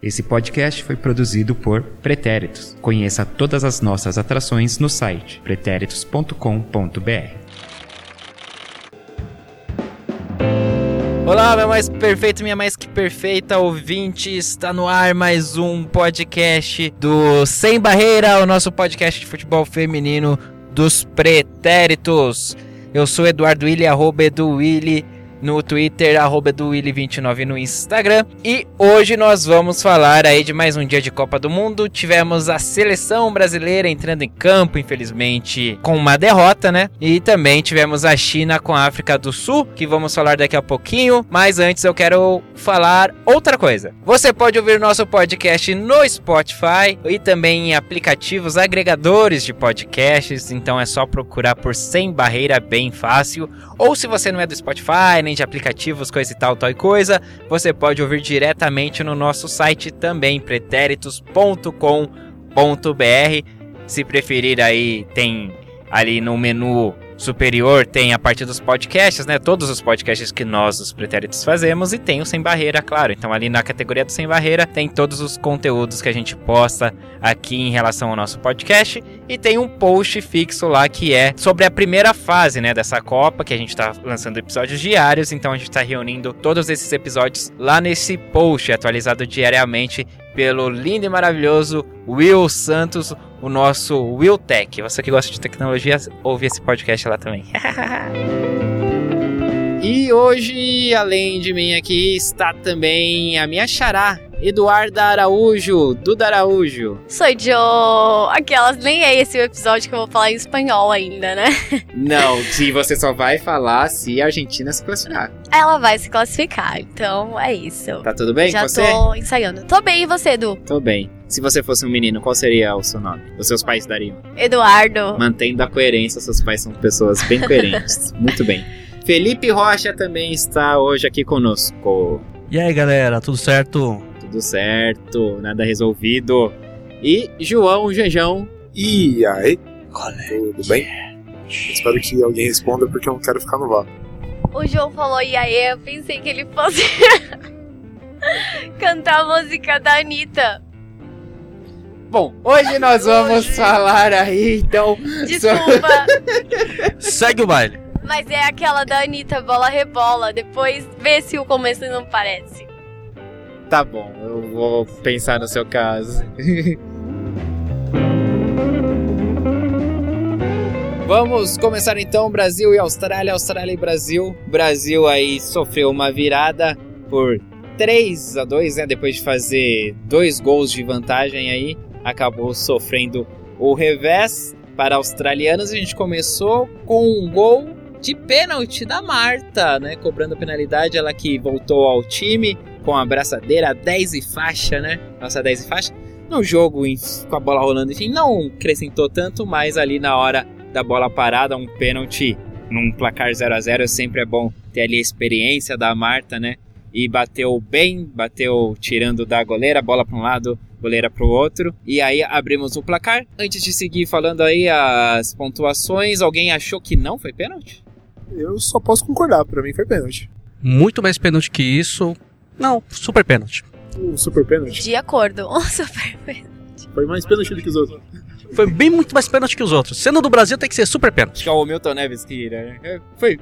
Esse podcast foi produzido por Pretéritos. Conheça todas as nossas atrações no site pretéritos.com.br. Olá, meu mais perfeito, minha mais que perfeita ouvinte. Está no ar mais um podcast do Sem Barreira, o nosso podcast de futebol feminino dos Pretéritos. Eu sou Eduardo Willi, arroba Edu Willi no Twitter, arroba do Willy29 no Instagram. E hoje nós vamos falar aí de mais um dia de Copa do Mundo. Tivemos a seleção brasileira entrando em campo, infelizmente, com uma derrota, né? E também tivemos a China com a África do Sul, que vamos falar daqui a pouquinho. Mas antes eu quero falar outra coisa. Você pode ouvir nosso podcast no Spotify e também em aplicativos agregadores de podcasts. Então é só procurar por Sem Barreira bem fácil. Ou se você não é do Spotify, de aplicativos, coisa e tal, tal e coisa, você pode ouvir diretamente no nosso site também, pretéritos.com.br. Se preferir aí, tem ali no menu superior tem a parte dos podcasts, né? Todos os podcasts que nós, os pretéritos, fazemos e tem o Sem Barreira, claro. Então ali na categoria do Sem Barreira tem todos os conteúdos que a gente posta aqui em relação ao nosso podcast e tem um post fixo lá que é sobre a primeira fase, né, dessa Copa, que a gente tá lançando episódios diários, então a gente tá reunindo todos esses episódios lá nesse post atualizado diariamente pelo lindo e maravilhoso Will Santos, o nosso Will Tech. Você que gosta de tecnologia, ouve esse podcast lá também. e hoje, além de mim aqui, está também a minha xará, Eduarda Araújo, Duda Araújo. Sou Joe. Aquelas, nem é esse o episódio que eu vou falar em espanhol ainda, né? Não, se você só vai falar se a Argentina se classificar. Ela vai se classificar, então é isso. Tá tudo bem Já com você? tô ensaiando. Tô bem, e você, Edu? Tô bem. Se você fosse um menino, qual seria o seu nome? Os seus pais dariam? Eduardo. Mantendo a coerência, seus pais são pessoas bem coerentes. Muito bem. Felipe Rocha também está hoje aqui conosco. E aí, galera, tudo certo? Tudo certo, nada resolvido. E João Janjão. E aí? Tudo bem? Espero que alguém responda porque eu não quero ficar no vácuo. O João falou e aí, eu pensei que ele fosse cantar a música da Anitta. Bom, hoje nós vamos falar aí, então. Desculpa, Segue o baile. Mas é aquela da Anitta, bola rebola. Depois vê se o começo não parece. Tá bom, eu vou pensar no seu caso. Vamos começar então Brasil e Austrália, Austrália e Brasil. Brasil aí sofreu uma virada por 3 a 2, né? Depois de fazer dois gols de vantagem aí, acabou sofrendo o revés para australianos. A gente começou com um gol de pênalti da Marta, né? Cobrando a penalidade, ela que voltou ao time com a braçadeira 10 e faixa, né? Nossa 10 e faixa. No jogo, com a bola rolando, enfim, não acrescentou tanto, mas ali na hora da bola parada, um pênalti num placar 0 a 0 sempre é bom ter ali a experiência da Marta, né? E bateu bem, bateu tirando da goleira, bola para um lado, goleira para o outro. E aí abrimos o placar. Antes de seguir falando aí as pontuações, alguém achou que não foi pênalti? Eu só posso concordar, pra mim foi pênalti. Muito mais pênalti que isso. Não, super pênalti. O super pênalti De acordo. Um super foi mais pênalti do que os outros. Foi bem muito mais pênalti que os outros. Sendo do Brasil, tem que ser super pênalti. Acho que é o Milton Neves que tira, né? É, Foi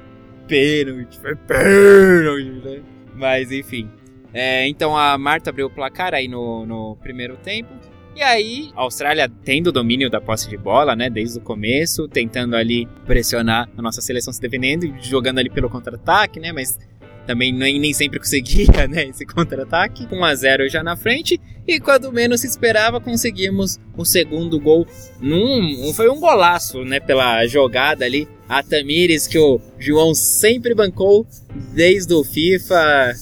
pênalti, foi pênalti, né? Mas enfim. É, então a Marta abriu o placar aí no, no primeiro tempo. E aí, a Austrália tendo o domínio da posse de bola, né, desde o começo, tentando ali pressionar a nossa seleção se defendendo e jogando ali pelo contra-ataque, né, mas também nem, nem sempre conseguia, né, esse contra-ataque. 1 a 0 já na frente e quando menos se esperava, conseguimos o segundo gol num, foi um golaço, né, pela jogada ali. A Tamires que o João sempre bancou desde o FIFA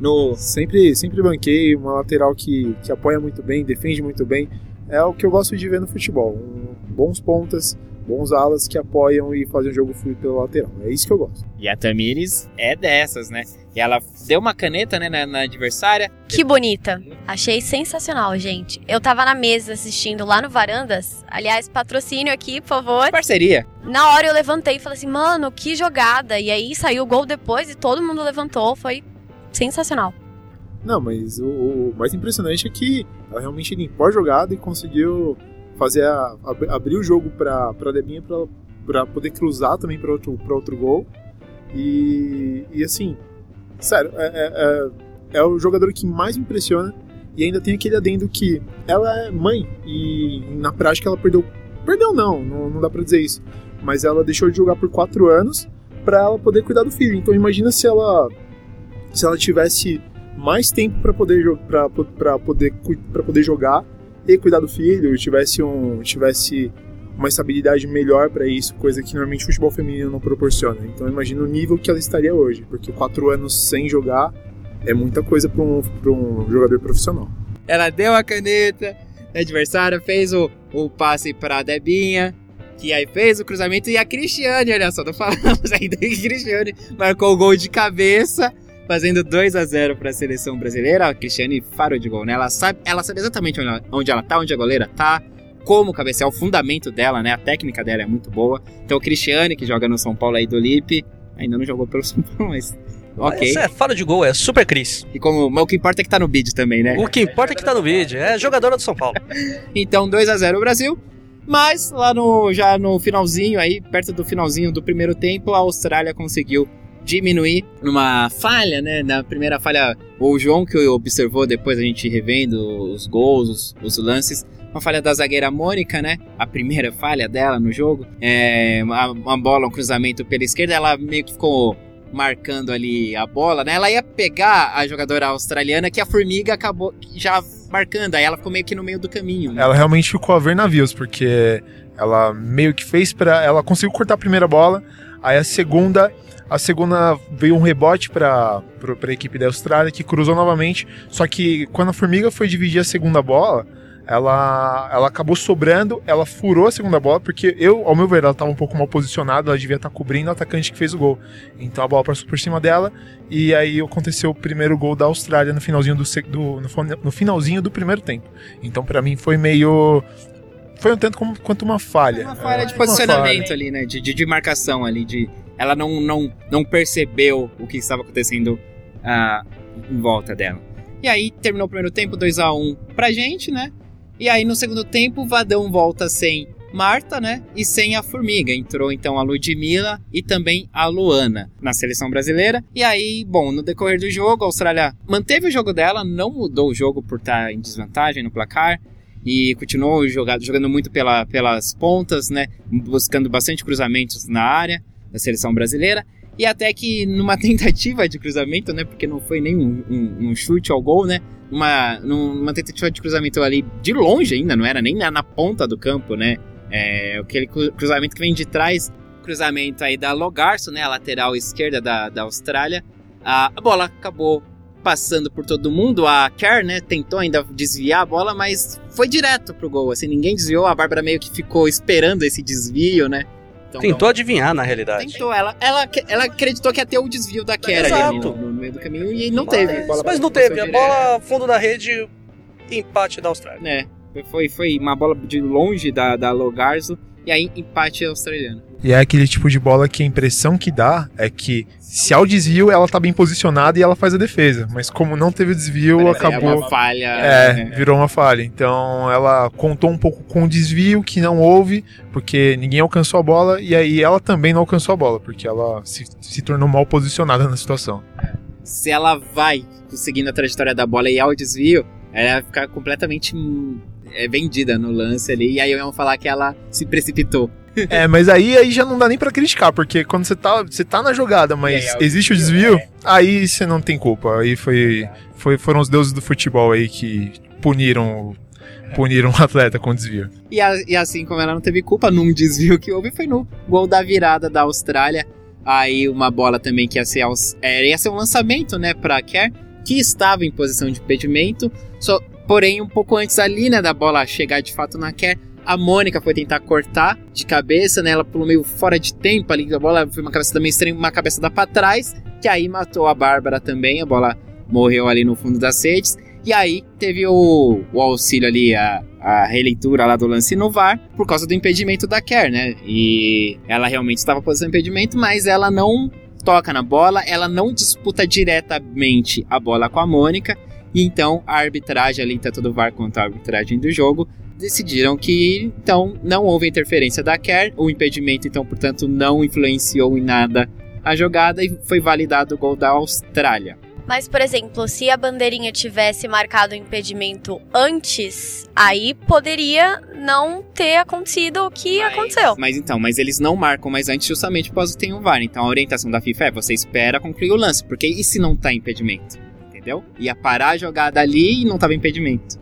no Sempre, sempre banquei uma lateral que, que apoia muito bem, defende muito bem. É o que eu gosto de ver no futebol. Um- bons pontas, bons alas que apoiam e fazem o jogo fluir pela lateral. É isso que eu gosto. E a Tamires é dessas, né? E ela deu uma caneta, né, na, na adversária. Que bonita. Achei sensacional, gente. Eu tava na mesa assistindo lá no Varandas. Aliás, patrocínio aqui, por favor. Parceria. Na hora eu levantei e falei assim, mano, que jogada. E aí saiu o gol depois e todo mundo levantou. Foi sensacional. Não, mas o, o mais impressionante é que ela realmente limpou a jogada e conseguiu fazer a, ab- abrir o jogo pra, pra Debinha pra poder cruzar também pra outro, pra outro gol. E, e assim, sério, é, é, é, é o jogador que mais me impressiona. E ainda tem aquele adendo que ela é mãe e na prática ela perdeu. Perdeu não, não, não dá pra dizer isso. Mas ela deixou de jogar por quatro anos pra ela poder cuidar do filho. Então imagina se ela se ela tivesse mais tempo pra poder pra poder para poder jogar e cuidar do filho, tivesse um tivesse uma estabilidade melhor pra isso, coisa que normalmente o futebol feminino não proporciona. Então imagina o nível que ela estaria hoje, porque quatro anos sem jogar é muita coisa pra um, um jogador profissional. Ela deu a caneta adversária, fez o, o passe pra Debinha, que aí fez o cruzamento, e a Cristiane, olha só, não falamos ainda que Cristiane marcou o gol de cabeça, fazendo 2 a 0 pra seleção brasileira. A Cristiane farou de gol, né? Ela sabe, ela sabe exatamente onde ela, onde ela tá, onde a goleira tá, como cabecear, o fundamento dela, né? A técnica dela é muito boa. Então, o Cristiane, que joga no São Paulo aí do Lipe, ainda não jogou pelo São Paulo, mas. Ok. Essa é fala de gol, é super Cris. E como, mas o que importa é que tá no vídeo também, né? O que importa é que tá no vídeo, é jogadora do São Paulo. Então 2 a 0 o Brasil. Mas lá no já no finalzinho aí, perto do finalzinho do primeiro tempo, a Austrália conseguiu diminuir numa falha, né? Na primeira falha, o João que observou depois a gente revendo os gols, os, os lances, uma falha da zagueira Mônica, né? A primeira falha dela no jogo, é uma, uma bola, um cruzamento pela esquerda, ela meio que ficou marcando ali a bola, né? Ela ia pegar a jogadora australiana que a formiga acabou já marcando, aí ela ficou meio que no meio do caminho. Né? Ela realmente ficou a ver navios, porque ela meio que fez para ela conseguiu cortar a primeira bola, aí a segunda, a segunda veio um rebote para a equipe da Austrália que cruzou novamente, só que quando a Formiga foi dividir a segunda bola, ela, ela acabou sobrando, ela furou a segunda bola, porque eu, ao meu ver, ela estava um pouco mal posicionada, ela devia estar cobrindo o atacante que fez o gol. Então a bola passou por cima dela, e aí aconteceu o primeiro gol da Austrália no finalzinho do, do- no, no finalzinho do primeiro tempo. Então para mim foi meio foi um tanto como, quanto uma falha. Uma falha de É, posicionamento falha. ali, né? De, de, de marcação ali, de ela não, não, não percebeu o que estava acontecendo ah, em volta dela. E aí terminou o primeiro tempo 2 a 1 pra gente, né? E aí no segundo tempo Vadão volta sem Marta, né? E sem a Formiga. Entrou então a Ludmilla e também a Luana na seleção brasileira. E aí, bom, no decorrer do jogo, a Austrália manteve o jogo dela, não mudou o jogo por estar em desvantagem no placar. E continuou jogado, jogando muito pela, pelas pontas, né? Buscando bastante cruzamentos na área da seleção brasileira. E até que numa tentativa de cruzamento, né? Porque não foi nem um, um- um chute ao gol, né? Uma, numa tentativa de cruzamento ali de longe ainda, não era nem na, na ponta do campo, né? É, aquele cru- cruzamento que vem de trás, cruzamento aí da Logarço, né? A lateral esquerda da, da Austrália. A, a bola acabou passando por todo mundo. A Kerr, né, tentou ainda desviar a bola, mas foi direto pro gol. Assim, ninguém desviou. A Bárbara meio que ficou esperando esse desvio, né? Então, Tentou adivinhar, na realidade. Tentou, ela, ela, ela acreditou que ia ter o desvio da Kerr ali no, no meio do caminho e não teve. A bola Mas não teve. A bola fundo da rede, empate da Austrália. É, foi, foi uma bola de longe da, da Logarzo e aí empate australiano. E é aquele tipo de bola que a impressão que dá é que se há o desvio, ela tá bem posicionada e ela faz a defesa. Mas como não teve desvio, Parece acabou. uma falha. É, né? virou uma falha. Então ela contou um pouco com o desvio que não houve, porque ninguém alcançou a bola, e aí ela também não alcançou a bola, porque ela se, se tornou mal posicionada na situação. Se ela vai seguindo a trajetória da bola e há o desvio, ela vai ficar completamente é, vendida no lance ali. E aí vão falar que ela se precipitou. É, mas aí, aí já não dá nem pra criticar, porque quando você tá, você tá na jogada, mas aí, é o existe o desvio, aí você não tem culpa. Aí foi, foi, foram os deuses do futebol aí que puniram, puniram o atleta com desvio. E, a- e assim como ela não teve culpa num desvio que houve, foi no gol da virada da Austrália. Aí uma bola também que ia ser, aos- é, ia ser um lançamento, né, pra Kerr, que estava em posição de impedimento. Só, porém, um pouco antes ali, né, da bola chegar de fato na Kerr, a Mônica foi tentar cortar de cabeça, né, ela pulou meio fora de tempo ali, a bola foi uma cabeça também estranha, uma cabeça da pra trás, que aí matou a Bárbara também, a bola morreu ali no fundo das redes. E aí teve o, o auxílio ali, a, a releitura lá do lance no VAR, por causa do impedimento da Kerr, né? E ela realmente estava posição impedimento, mas ela não toca na bola, ela não disputa diretamente a bola com a Mônica. E então a arbitragem ali, tanto do VAR quanto a arbitragem do jogo, decidiram que então não houve interferência da Kerr, o impedimento então, portanto, não influenciou em nada a jogada e foi validado o gol da Austrália. Mas, por exemplo, se a bandeirinha tivesse marcado o impedimento antes, aí poderia não ter acontecido o que Mas- aconteceu. Mas então, mas eles não marcam mais antes justamente por causa que tem o VAR. Então a orientação da FIFA é você espera concluir o lance, porque e se não tá impedimento? Entendeu? Ia parar a jogada ali e não tava impedimento.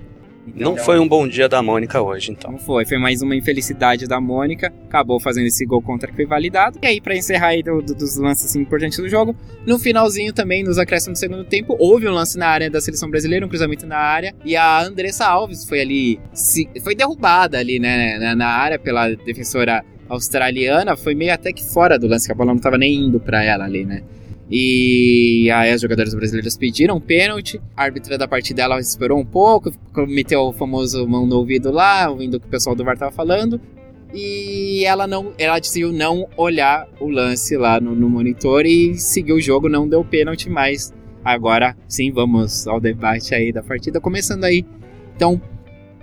Então, Não foi um bom dia da Mônica hoje, então. Não foi, foi mais uma infelicidade da Mônica, acabou fazendo esse gol contra que foi validado. E aí, pra encerrar aí do- do- dos lances assim, importantes do jogo, no finalzinho também, nos acréscimos do segundo tempo, houve um lance na área da seleção brasileira, um cruzamento na área, e a Andressa Alves foi ali, se- foi derrubada ali, né, na, na área pela defensora australiana, foi meio até que fora do lance, que a bola não tava nem indo pra ela ali, né. E aí as jogadoras brasileiras pediram pênalti. A árbitra da partida ela esperou um pouco, meteu o famoso mão no ouvido lá, ouvindo o que o pessoal do VAR tava falando. E ela não, ela decidiu não olhar o lance lá no, no monitor e seguiu o jogo, não deu pênalti mais. Agora sim, vamos ao debate aí da partida, começando aí. Então,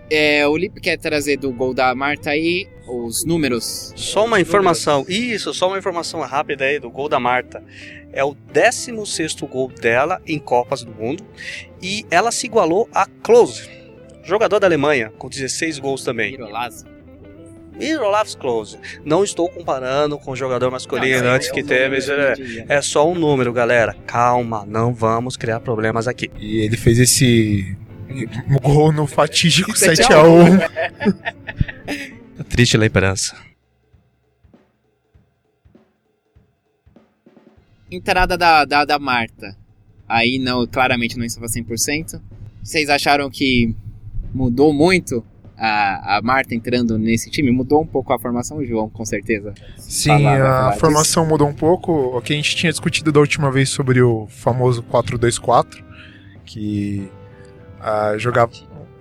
é, o Lipe quer trazer do gol da Marta aí os números. Só uma informação, isso, só uma informação rápida aí do gol da Marta. É o 16º gol dela em Copas do Mundo e ela se igualou a Klose, jogador da Alemanha, com 16 gols também. Mirolavs Klose. Não estou comparando com o jogador masculino Não, antes é que teve. É, é só um número, galera. Calma, não vamos criar problemas aqui. E ele fez esse gol no fatídico 7 a 7x1. Triste lembrança. Entrada da, da, da Marta. Aí não, claramente não estava 100%. Vocês acharam que mudou muito a, a Marta entrando nesse time? Mudou um pouco a formação, João, com certeza. Sim, Falar, falar a disso. formação mudou um pouco. O que a gente tinha discutido da última vez sobre o famoso 4-2-4, que ah, jogava.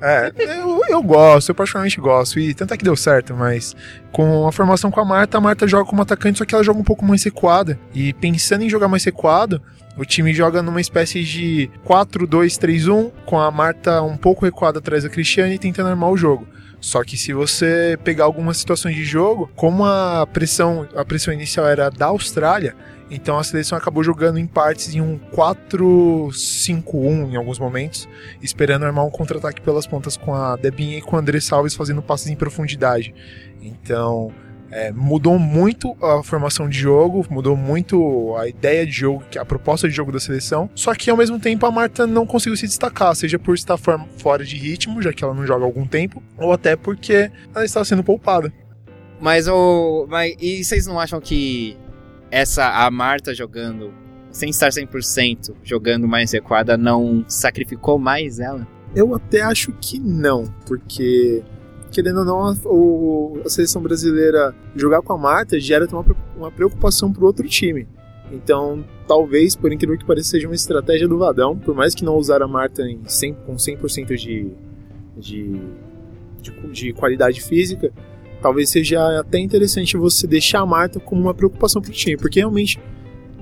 É, eu, eu gosto, eu particularmente gosto, e tanto é que deu certo, mas com a formação com a Marta, a Marta joga como atacante, só que ela joga um pouco mais recuada. E pensando em jogar mais recuado, o time joga numa espécie de 4-2-3-1, com a Marta um pouco recuada atrás da Cristiane e tentando armar o jogo. Só que se você pegar algumas situações de jogo, como a pressão, a pressão inicial era da Austrália, então a seleção acabou jogando em partes em um 4-5-1 em alguns momentos, esperando armar um contra-ataque pelas pontas com a Debinha e com a André Salves fazendo passes em profundidade. Então, é, mudou muito a formação de jogo, mudou muito a ideia de jogo, que- a proposta de jogo da seleção. Só que ao mesmo tempo a Marta não conseguiu se destacar, seja por estar for- fora de ritmo, já que ela não joga há algum tempo, ou até porque ela estava sendo poupada. Mas o. Mas, e vocês não acham que essa a Marta jogando, sem estar 100%, jogando mais recuada, não sacrificou mais ela? Eu até acho que não, porque querendo ou não, a, o- a seleção brasileira jogar com a Marta gera uma, uma preocupação pro outro time. Então, talvez, por incrível que pareça, seja uma estratégia do Vadão, por mais que não usar a Marta em 100, com 100% de, de, de, de qualidade física, talvez seja até interessante você deixar a Marta como uma preocupação pro time, porque realmente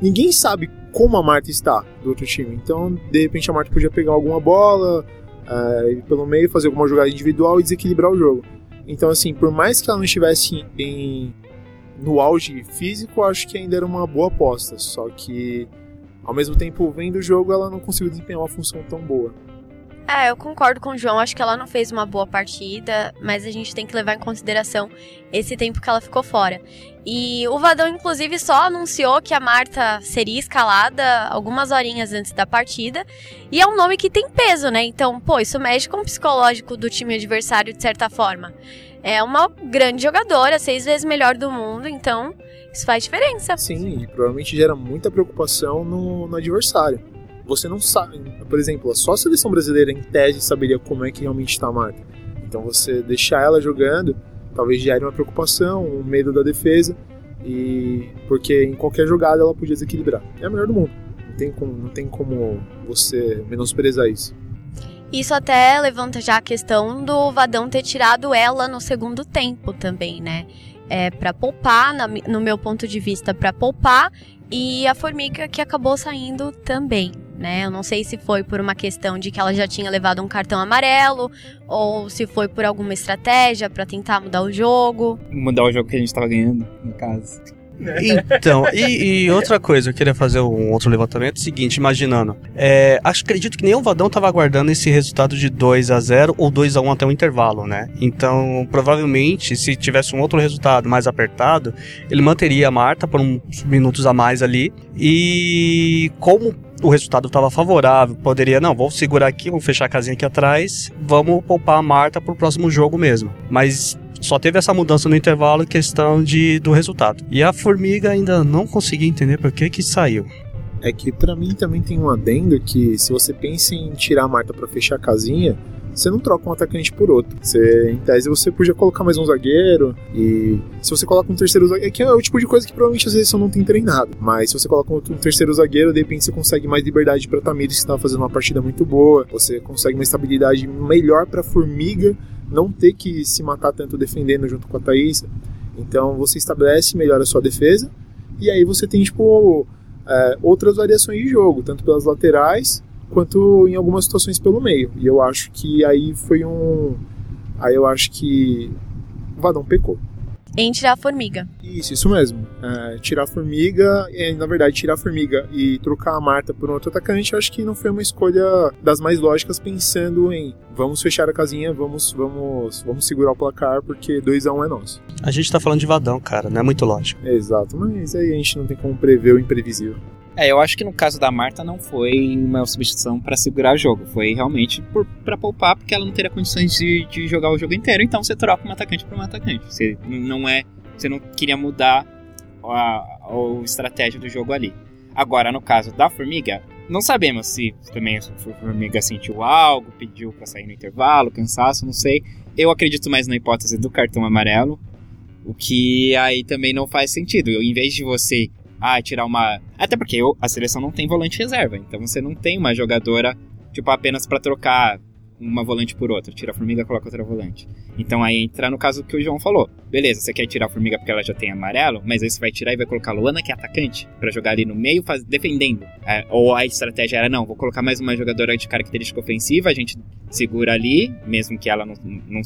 ninguém sabe como a Marta está do outro time. Então, de repente, a Marta podia pegar alguma bola, ir pelo meio, fazer alguma jogada individual e desequilibrar o jogo. Então, assim, por mais que ela não estivesse em, no auge físico, acho que ainda era uma boa aposta. Só que, ao mesmo tempo, vendo o jogo, ela não conseguiu desempenhar uma função tão boa. É, eu concordo com o João. Acho que ela não fez uma boa partida, mas a gente tem que levar em consideração esse tempo que ela ficou fora. E o Vadão, inclusive, só anunciou que a Marta seria escalada algumas horinhas antes da partida. E é um nome que tem peso, né? Então, pô, isso mexe com o psicológico do time adversário, de certa forma. É uma grande jogadora, seis vezes melhor do mundo, então isso faz diferença. Sim, e provavelmente gera muita preocupação no, no adversário. Você não sabe, por exemplo, só a seleção brasileira em tese saberia como é que realmente está a Marta. Então você deixar ela jogando, talvez gere uma preocupação, um medo da defesa, e porque em qualquer jogada ela podia desequilibrar. É a melhor do mundo. Não tem como, não tem como você menosprezar isso. Isso até levanta já a questão do Vadão ter tirado ela no segundo tempo também, né? É, para poupar, na no meu ponto de vista, para poupar, e a Formiga que acabou saindo também, né? Eu não sei se foi por uma questão de que ela já tinha levado um cartão amarelo ou se foi por alguma estratégia pra tentar mudar o jogo. Mudar o jogo que a gente tava ganhando, no caso. Então, e, e outra coisa, eu queria fazer um outro levantamento. Seguinte, imaginando. É, acho, acredito que nem o Vadão estava aguardando esse resultado de 2 a 0 ou 2 a 1 até o intervalo, né? Então, provavelmente, se tivesse um outro resultado mais apertado, ele manteria a Marta por uns minutos a mais ali. E como o resultado estava favorável, poderia, não, vou segurar aqui, vou fechar a casinha aqui atrás, vamos poupar a Marta pro próximo jogo mesmo. Mas só teve essa mudança no intervalo, questão de, do resultado. E a Formiga ainda não consegui entender por que que saiu. É que pra mim também tem um adendo que se você pensa em tirar a Marta pra fechar a casinha, você não troca um atacante por outro. Você, em tese, você podia colocar mais um zagueiro e se você coloca um terceiro zagueiro, é que é o tipo de coisa que provavelmente a seleção não tem treinado. Mas se você coloca um, terceiro zagueiro, de repente você consegue mais liberdade para Tamires que estava fazendo uma partida muito boa. Você consegue uma estabilidade melhor para Formiga não ter que se matar tanto defendendo junto com a Thaís. Então você estabelece melhor a sua defesa e aí você tem tipo é, outras variações de jogo, tanto pelas laterais quanto em algumas situações pelo meio. E eu acho que aí foi um. Aí eu acho que o Vadão pecou. Em tirar a formiga. Isso, isso mesmo. É, tirar a formiga, e, na verdade, tirar a formiga e trocar a Marta por um outro atacante, eu acho que não foi uma escolha das mais lógicas, pensando em vamos fechar a casinha, vamos, vamos, vamos segurar o placar, porque 2 a 1 um é nosso. A gente tá falando de Vadão, cara, não é muito lógico. Exato, mas aí a gente não tem como prever o imprevisível. É, eu acho que no caso da Marta não foi uma substituição pra segurar o jogo. Foi realmente por, pra poupar, porque ela não teria condições de, de jogar o jogo inteiro. Então você troca um atacante por um atacante. Você não é. Você não queria mudar a, a estratégia do jogo ali. Agora, no caso da Formiga, não sabemos se também a Formiga sentiu algo, pediu pra sair no intervalo, cansaço, não sei. Eu acredito mais na hipótese do cartão amarelo. O que aí também não faz sentido. Em vez de você ah, tirar uma. Até porque a seleção não tem volante reserva, então você não tem uma jogadora, tipo, apenas para trocar uma volante por outra. Tira a formiga, coloca outra volante. Então aí entra no caso que o João falou. Beleza, você quer tirar a formiga porque ela já tem amarelo, mas aí você vai tirar e vai colocar a Luana, que é atacante, para jogar ali no meio, faz, defendendo. É, ou a estratégia era, não, vou colocar mais uma jogadora de característica ofensiva, a gente segura ali, mesmo que ela não não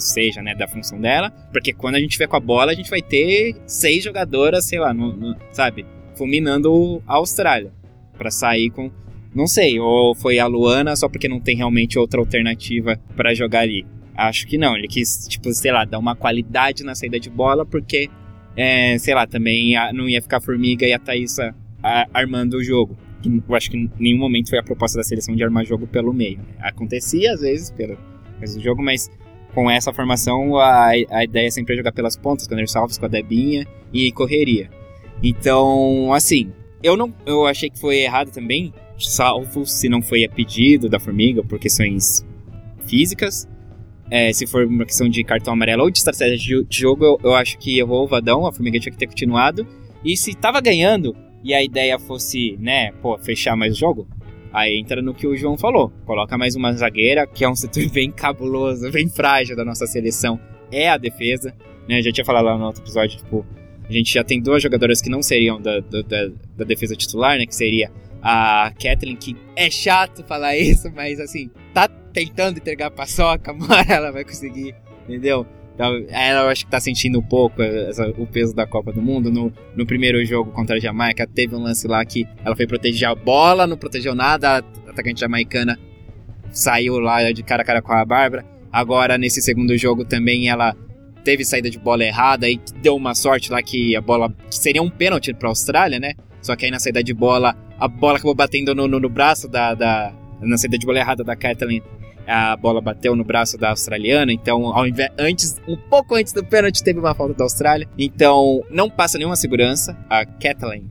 seja, né, da função dela, porque quando a gente tiver com a bola, a gente vai ter seis jogadoras, sei lá, no, no, sabe, fulminando a Austrália, para sair com, não sei, ou foi a Luana só porque não tem realmente outra alternativa para jogar ali. Acho que não, ele quis, tipo, sei lá, dar uma qualidade na saída de bola, porque, é, sei lá, também não ia ficar Formiga e a Thaísa armando o jogo. Eu acho que em nenhum momento foi a proposta da seleção de armar jogo pelo meio. Né? Acontecia às vezes pelo jogo, mas com essa formação, a, a ideia sempre é jogar pelas pontas, com o Salves, com a Debinha e correria. Então, assim, eu não eu achei que foi errado também, salvo se não foi a pedido da Formiga por questões físicas. É, se for uma questão de cartão amarelo ou de estratégia de jogo, eu, eu acho que errou o Vadão, a Formiga tinha que ter continuado. E se tava ganhando e a ideia fosse, né, pô, fechar mais o jogo, Aí entra no que o João falou. Coloca mais uma zagueira, que é um setor bem cabuloso, bem frágil da nossa seleção. É a defesa. Né? Eu já tinha falado lá no outro episódio, tipo, a gente já tem duas jogadoras que não seriam da, da, da defesa titular, né? Que seria a Kathleen, que é chato falar isso, mas assim, tá tentando entregar a paçoca, mas ela vai conseguir, entendeu? Então, ela acho que tá sentindo um pouco essa, o peso da Copa do Mundo. No, no primeiro jogo contra a Jamaica, teve um lance lá que ela foi proteger a bola, não protegeu nada, a atacante jamaicana saiu lá de cara a cara com a Bárbara. Agora, nesse segundo jogo também, ela teve saída de bola errada e deu uma sorte lá que a bola que seria um pênalti para a Austrália, né? Só que aí na saída de bola, a bola acabou batendo no, no, no braço da, da, Na saída de bola errada da Kathleen a bola bateu no braço da australiana, então ao invés, antes, um pouco antes do pênalti teve uma falta da Austrália, então não passa nenhuma segurança, a Kathleen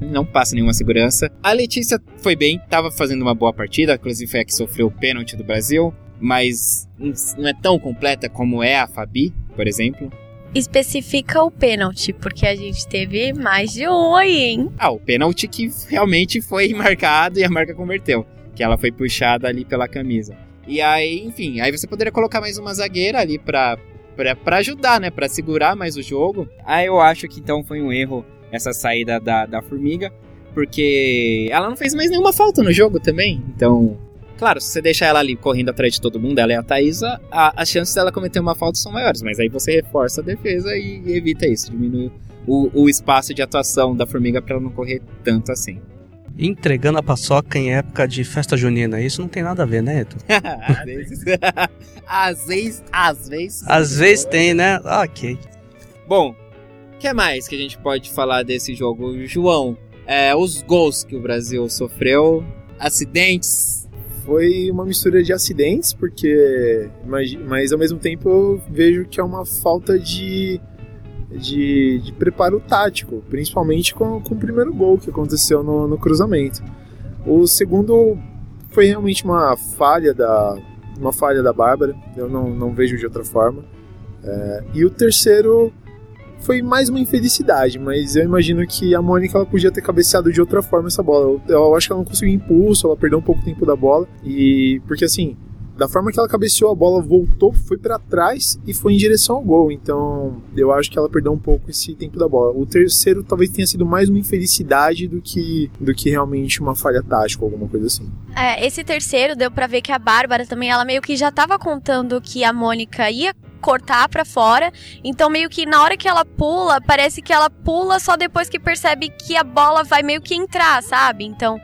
não passa nenhuma segurança. A Letícia foi bem, estava fazendo uma boa partida, inclusive foi a que sofreu o pênalti do Brasil, mas não é tão completa como é a Fabi, por exemplo. Especifica o pênalti, porque a gente teve mais de um aí, hein? Ah, o pênalti que realmente foi marcado e a marca converteu, que ela foi puxada ali pela camisa. E aí, enfim, aí você poderia colocar mais uma zagueira ali pra, pra, pra ajudar, né? Pra segurar mais o jogo. Aí eu acho que então foi um erro essa saída da, da Formiga. Porque ela não fez mais nenhuma falta no jogo também. Então, claro, se você deixar ela ali correndo atrás de todo mundo, ela é a Thaisa, a, as chances dela cometer uma falta são maiores. Mas aí você reforça a defesa e, e evita isso, diminui o, o espaço de atuação da formiga para ela não correr tanto assim. Entregando a paçoca em época de festa junina. Isso não tem nada a ver, né, Edu? às vezes. às vezes. Às vezes. Às vezes tem, né? Ok. Bom, o que mais que a gente pode falar desse jogo? João, é, os gols que o Brasil sofreu, acidentes. Foi uma mistura de acidentes, porque. Mas, mas ao mesmo tempo eu vejo que é uma falta de. De, de preparo tático, principalmente com, com o primeiro gol que aconteceu no, no cruzamento. O segundo foi realmente uma falha da, uma falha da Bárbara, eu não, não vejo de outra forma. É, e o terceiro foi mais uma infelicidade, mas eu imagino que a Mônica ela podia ter cabeceado de outra forma essa bola. Eu, eu acho que ela não conseguiu impulso, ela perdeu um pouco o tempo da bola. E porque assim, da forma que ela cabeceou, a bola voltou, foi para trás e foi em direção ao gol. Então, eu acho que ela perdeu um pouco esse tempo da bola. O terceiro talvez tenha sido mais uma infelicidade do que, do que realmente uma falha tática ou alguma coisa assim. É, esse terceiro deu para ver que a Bárbara também, ela meio que já tava contando que a Mônica ia cortar para fora. Então meio que na hora que ela pula, parece que ela pula só depois que percebe que a bola vai meio que entrar, sabe? Então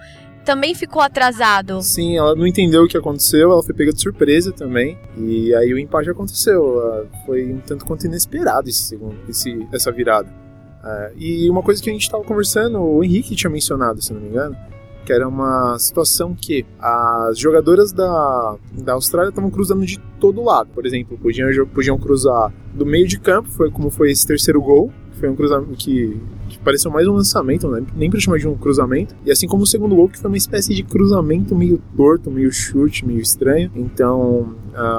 também ficou atrasado. Sim, ela não entendeu o que aconteceu, ela foi pega de surpresa também. E aí o empate aconteceu. Foi um tanto quanto inesperado esse segundo, esse, essa virada. É, e uma coisa que a gente estava conversando, o Henrique tinha mencionado, se não me engano, que era uma situação que as jogadoras da, da Austrália estavam cruzando de todo lado. Por exemplo, podiam, podiam cruzar do meio de campo, foi como foi esse terceiro gol, foi um cruzamento que, que pareceu mais um lançamento, né? nem para chamar de um cruzamento. E assim como o segundo gol, que foi uma espécie de cruzamento meio torto, meio chute, meio estranho. Então,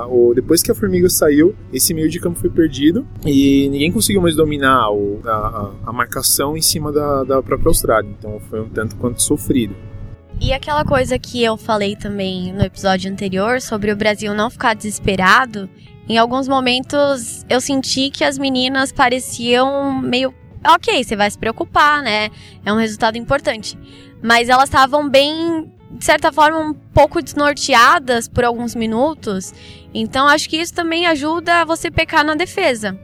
o, depois que a Formiga saiu, esse meio de campo foi perdido e ninguém conseguiu mais dominar o, a, a, marcação em cima da, da própria Austrália. Então, foi um tanto quanto sofrido. E aquela coisa que eu falei também no episódio anterior sobre o Brasil não ficar desesperado, em alguns momentos eu senti que as meninas pareciam meio. Ok, você vai se preocupar, né? É um resultado importante. Mas elas estavam bem, de certa forma, um pouco desnorteadas por alguns minutos. Então acho que isso também ajuda você pecar na defesa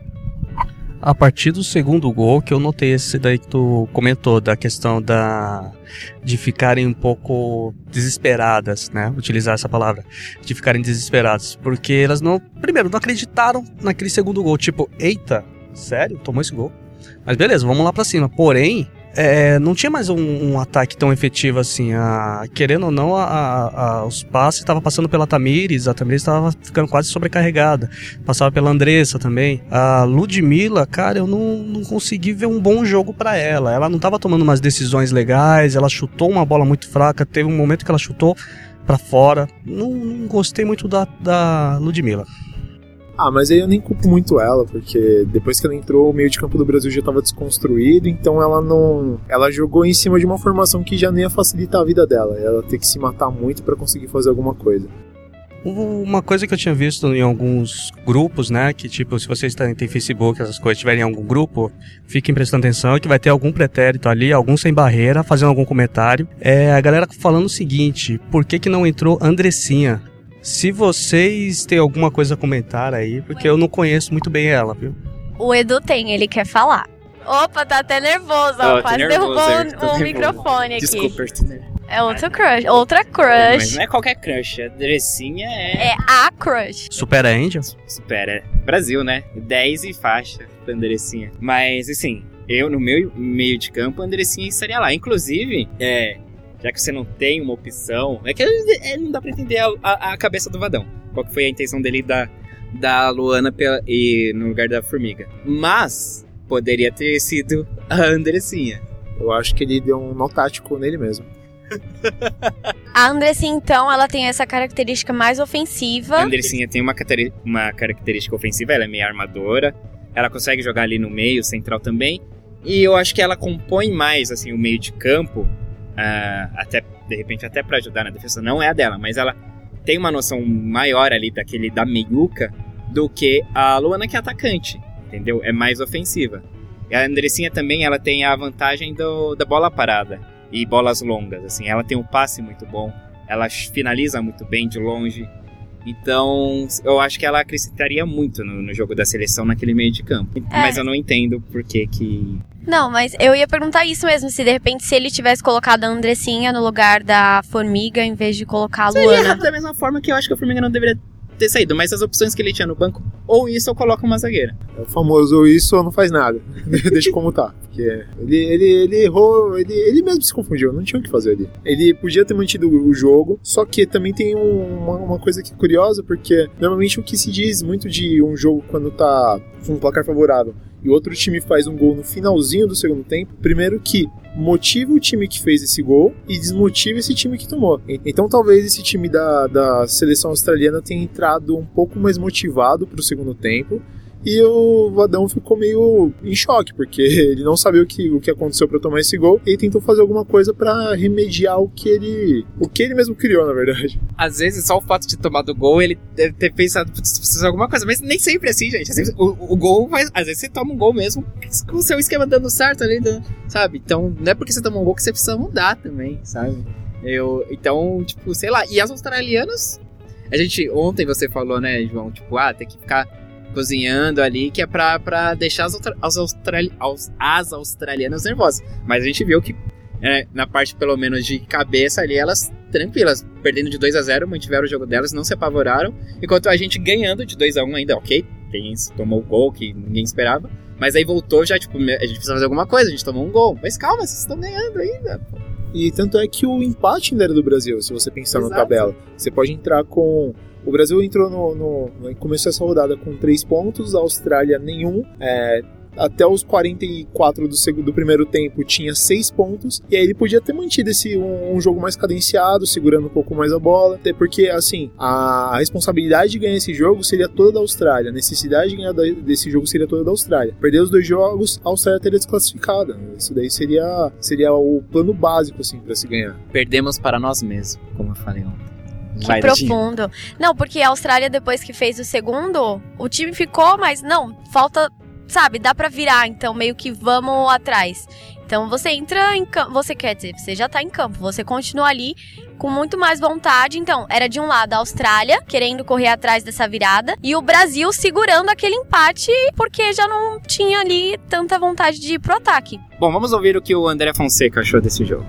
a partir do segundo gol que eu notei esse daí que tu comentou, da questão da de ficarem um pouco desesperadas, né? Utilizar essa palavra, de ficarem desesperadas, porque elas não, primeiro, não acreditaram naquele segundo gol, tipo, eita, sério, tomou esse gol. Mas beleza, vamos lá para cima. Porém, é, não tinha mais um, um, ataque tão efetivo assim. A, querendo ou não, a, a, os passes estavam passando pela Tamires, a Tamires estava ficando quase sobrecarregada. Passava pela Andressa também. A Ludmilla, cara, eu não, não consegui ver um bom jogo para ela. Ela não estava tomando umas decisões legais, ela chutou uma bola muito fraca. Teve um momento que ela chutou para fora. Não, não, gostei muito da, da Ludmilla. Ah, mas aí eu nem culpo muito ela, porque depois que ela entrou, o meio de campo do Brasil já estava desconstruído, então ela não. Ela jogou em cima de uma formação que já nem ia facilitar a vida dela. Ela tem que se matar muito para conseguir fazer alguma coisa. Uma coisa que eu tinha visto em alguns grupos, né? Que tipo, se vocês têm Facebook, essas coisas, tiverem algum grupo, fiquem prestando atenção que vai ter algum pretérito ali, algum sem barreira, fazendo algum comentário. É a galera falando o seguinte: por que, que não entrou Andressinha? Se vocês têm alguma coisa a comentar aí, porque eu não conheço muito bem ela, viu? O Edu tem, ele quer falar. Opa, tá até nervoso, ó. Quase nervoso, derrubou o, o microfone aqui. Desculpa, É outro crush, outra crush. Mas não é qualquer crush, a Dressinha é. É a crush. Supera Angel? Supera. Brasil, né? 10 e faixa pra Andressinha. Mas, assim, eu no meu meio de campo, a Andressinha estaria lá. Inclusive, é, já que você não tem uma opção. É que é, não dá pra entender a, a, a, cabeça do Vadão. Qual que foi a intenção dele da, da Luana pela, e, no lugar da formiga. Mas poderia ter sido a Andressinha. Eu acho que ele deu um nó tático nele mesmo. A Andressinha, então, ela tem essa característica mais ofensiva. A Andressinha tem uma, uma característica ofensiva, ela é meio armadora. Ela consegue jogar ali no meio, central também. E eu acho que ela compõe mais, assim, o meio de campo uh, até de repente até para ajudar na defesa, não é a dela, mas ela tem uma noção maior ali daquele da meiuca do que a Luana que é atacante, entendeu? É mais ofensiva. E a Andressinha também ela tem a vantagem do, da bola parada. e bolas longas. Assim, ela tem um passe muito bom, ela finaliza muito bem de longe. Então, eu acho que ela acrescentaria muito no, no jogo da seleção naquele meio de campo. É. Mas eu não entendo por que que... Não, mas eu ia perguntar isso mesmo, se de repente se ele tivesse colocado a Andressinha no lugar da Formiga em vez de colocar a Seria Luana. da mesma forma que eu acho que a Formiga não deveria ter saído. Mas as opções que ele tinha no banco, ou isso ou coloca uma zagueira. É o famoso isso ou não faz nada. Deixa como tá. Porque ele, ele, ele errou, ele, ele mesmo se confundiu, não tinha o que fazer ali. Ele podia ter mantido o jogo, só que também tem um- uma, uma coisa que é curiosa, porque normalmente o que se diz muito de um jogo quando tá com um placar favorável e o outro time faz um gol no finalzinho do segundo tempo, primeiro que motiva o time que fez esse gol e desmotiva esse time que tomou. Então talvez esse time da, da seleção australiana tenha entrado um pouco mais motivado pro segundo tempo. E o Vadão ficou meio em choque, porque ele não sabia o que, o que aconteceu pra tomar esse gol. E tentou fazer alguma coisa pra remediar o que ele. O que ele mesmo criou, na verdade. Às vezes, só o fato de tomar do gol, ele deve ter pensado, "Putz, preciso fazer alguma coisa. Mas nem sempre é assim, gente. Às vezes, o, o gol faz. Às vezes você toma um gol mesmo com o seu esquema dando certo ali, sabe? Então, não é porque você tomou um gol que você precisa mudar também, sabe? Eu, então, tipo, sei lá. E as australianas. A gente. Ontem você falou, né, João? Tipo, ah, tem que ficar cozinhando ali, que é pra, pra deixar as, as, australi, as, as australianas nervosas. Mas a gente viu que, é, na parte pelo menos de cabeça ali, elas tranquilas, perdendo de 2 a 0 mantiveram o jogo delas, não se apavoraram, enquanto a gente ganhando de 2 a 1 ainda, ok, tem tomou o gol que ninguém esperava, mas aí voltou já, tipo, a gente precisa fazer alguma coisa, a gente tomou um gol, mas calma, vocês estão ganhando ainda. E tanto é que o empate ainda era do Brasil, se você pensar na Exato. tabela. Você pode entrar com. O Brasil entrou no, no- Começou essa rodada com 3 pontos, a Austrália nenhum. É, até os 44 do, segundo, do primeiro tempo tinha 6 pontos. E aí ele podia ter mantido esse um, um jogo mais cadenciado, segurando um pouco mais a bola. Até porque, assim, a, responsabilidade de ganhar esse jogo seria toda da Austrália. A necessidade de ganhar desse jogo seria toda da Austrália. Perder os dois jogos, a Austrália teria desclassificado. Isso daí seria, seria o plano básico, assim, pra se ganhar. Perdemos para nós mesmos, como eu falei ontem. Que Vai, Letinha. profundo. Não, porque a Austrália, depois que fez o segundo, o time ficou, mas não, falta, sabe, dá pra virar, então meio que vamos atrás. Então você entra em campo, você quer dizer, você já tá em campo, você continua ali com muito mais vontade. Então, era de um lado a Austrália querendo correr atrás dessa virada e o Brasil segurando aquele empate porque já não tinha ali tanta vontade de ir pro ataque. Bom, vamos ouvir o que o André Fonseca achou desse jogo.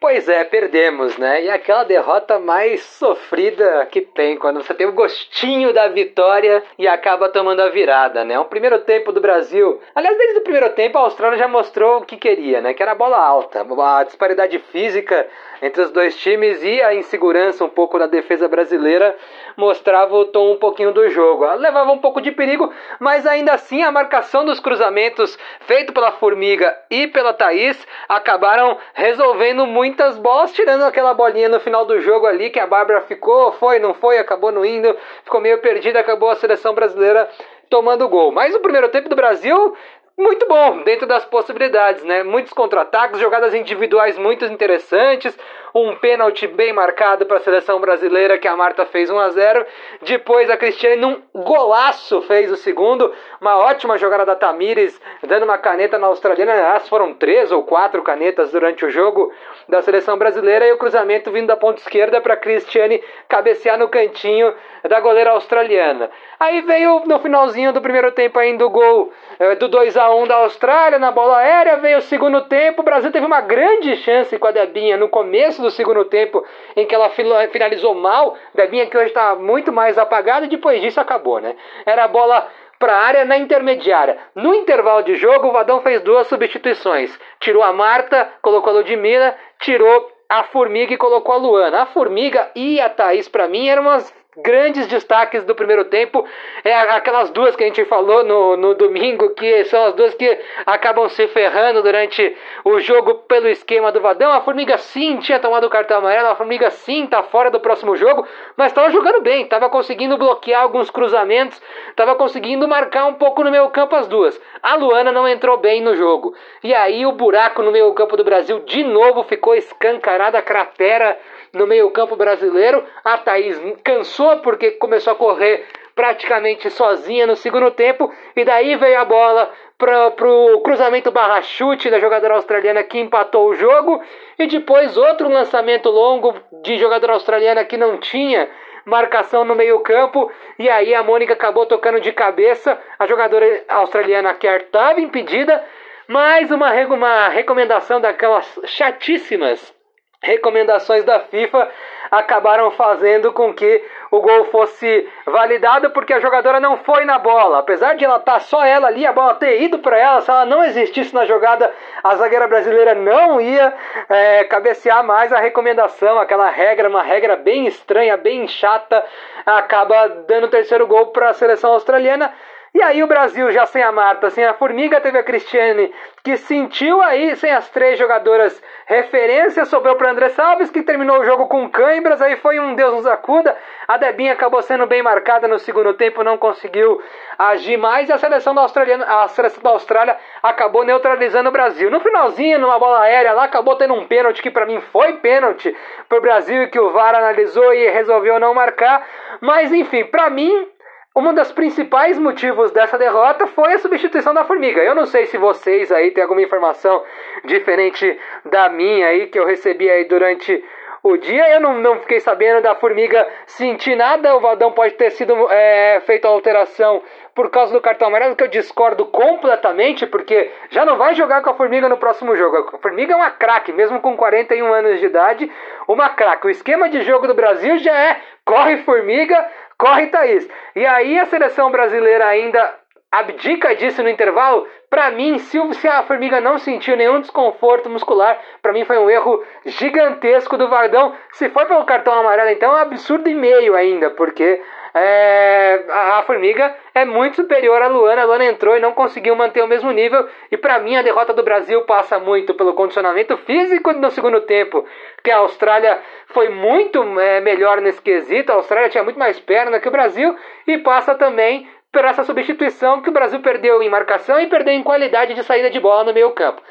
Pois é, perdemos, né? E aquela derrota mais sofrida que tem, quando você tem o gostinho da vitória e acaba tomando a virada, né? Um primeiro tempo do Brasil. Aliás, desde o primeiro tempo a Austrália já mostrou o que queria, né? Que era bola alta, a disparidade física entre os dois times e a insegurança um pouco da defesa brasileira mostrava o tom um pouquinho do jogo. Ela levava um pouco de perigo, mas ainda assim a marcação dos cruzamentos feito pela Formiga e pela Thaís acabaram resolvendo muitas bolas, tirando aquela bolinha no final do jogo ali que a Bárbara ficou, foi, não foi, acabou não indo, ficou meio perdida, acabou a seleção brasileira tomando gol. Mas o primeiro tempo do Brasil muito bom, dentro das possibilidades, né? Muitos contra-ataques, jogadas individuais muito interessantes, um pênalti bem marcado para a seleção brasileira que a Marta fez 1 a 0. Depois a Cristiane num golaço fez o segundo, uma ótima jogada da Tamires, dando uma caneta na australiana. Aliás, foram três ou quatro canetas durante o jogo da seleção brasileira e o cruzamento vindo da ponta esquerda para Cristiane cabecear no cantinho da goleira australiana. Aí veio no finalzinho do primeiro tempo ainda o gol eh, do 2 a 1 da Austrália na bola aérea, veio o segundo tempo, o Brasil teve uma grande chance com a Debinha no começo do segundo tempo, em que ela finalizou mal, Debinha que hoje está muito mais apagada, e depois disso acabou, né? Era a bola para a área na intermediária. No intervalo de jogo, o Vadão fez duas substituições. Tirou a Marta, colocou a Ludmilla, tirou a Formiga e colocou a Luana. A Formiga e a Thaís, para mim, eram as grandes destaques do primeiro tempo. É aquelas duas que a gente falou no, no domingo, que são as duas que acabam se ferrando durante o jogo pelo esquema do Vadão. A Formiga sim tinha tomado o cartão amarelo, a Formiga sim tá fora do próximo jogo, mas estava jogando bem, estava conseguindo bloquear alguns cruzamentos, estava conseguindo marcar um pouco no meio campo as duas. A Luana não entrou bem no jogo. E aí o buraco no meio campo do Brasil de novo ficou escancarada a cratera no meio-campo brasileiro. A Thaís cansou porque começou a correr praticamente sozinha no segundo tempo e daí veio a bola para pro cruzamento barra chute da jogadora australiana que empatou o jogo e depois outro lançamento longo de jogadora australiana que não tinha marcação no meio-campo e aí a Mônica acabou tocando de cabeça. A jogadora australiana Kerr estava impedida, mas uma, uma recomendação daquelas chatíssimas recomendações da FIFA acabaram fazendo com que o gol fosse validado porque a jogadora não foi na bola. Apesar de ela estar tá só ela ali, a bola ter ido para ela, se ela não existisse na jogada, a zagueira brasileira não ia é, cabecear mais. A recomendação, aquela regra, uma regra bem estranha, bem chata, acaba dando o terceiro gol para a seleção australiana. E aí o Brasil, já sem a Marta, sem a Formiga, teve a Cristiane, que sentiu aí, sem as três jogadoras referência, sobrou para André Salves, que terminou o jogo com cãibras, aí foi um Deus nos acuda. A Debinha acabou sendo bem marcada no segundo tempo, não conseguiu agir mais, e a seleção da, a seleção da Austrália acabou neutralizando o Brasil. No finalzinho, numa bola aérea lá, acabou tendo um pênalti, que para mim foi pênalti pro Brasil, e que o VAR analisou e resolveu não marcar. Mas enfim, para mim, um dos principais motivos dessa derrota foi a substituição da Formiga. Eu não sei se vocês aí têm alguma informação diferente da minha aí que eu recebi aí durante o dia. Eu não, não fiquei sabendo da Formiga sentir nada. O Valdão pode ter sido é, feito a alteração por causa do cartão amarelo, que eu discordo completamente, porque já não vai jogar com a Formiga no próximo jogo. A Formiga é uma craque, mesmo com 41 anos de idade, uma craque. O esquema de jogo do Brasil já é corre Formiga, corre Thaís. E aí a seleção brasileira ainda abdica disso no intervalo, para mim, se, a Formiga não sentiu nenhum desconforto muscular, para mim foi um erro gigantesco do Vardão. Se for pelo cartão amarelo, então é um absurdo e meio ainda, porque é, a, a, Formiga é muito superior à Luana. A Luana entrou e não conseguiu manter o mesmo nível. E para mim, a derrota do Brasil passa muito pelo condicionamento físico no segundo tempo, que a Austrália foi muito é, melhor nesse quesito. A Austrália tinha muito mais perna que o Brasil, e passa também por essa substituição que o Brasil perdeu em marcação e perdeu em qualidade de saída de bola no meio campo.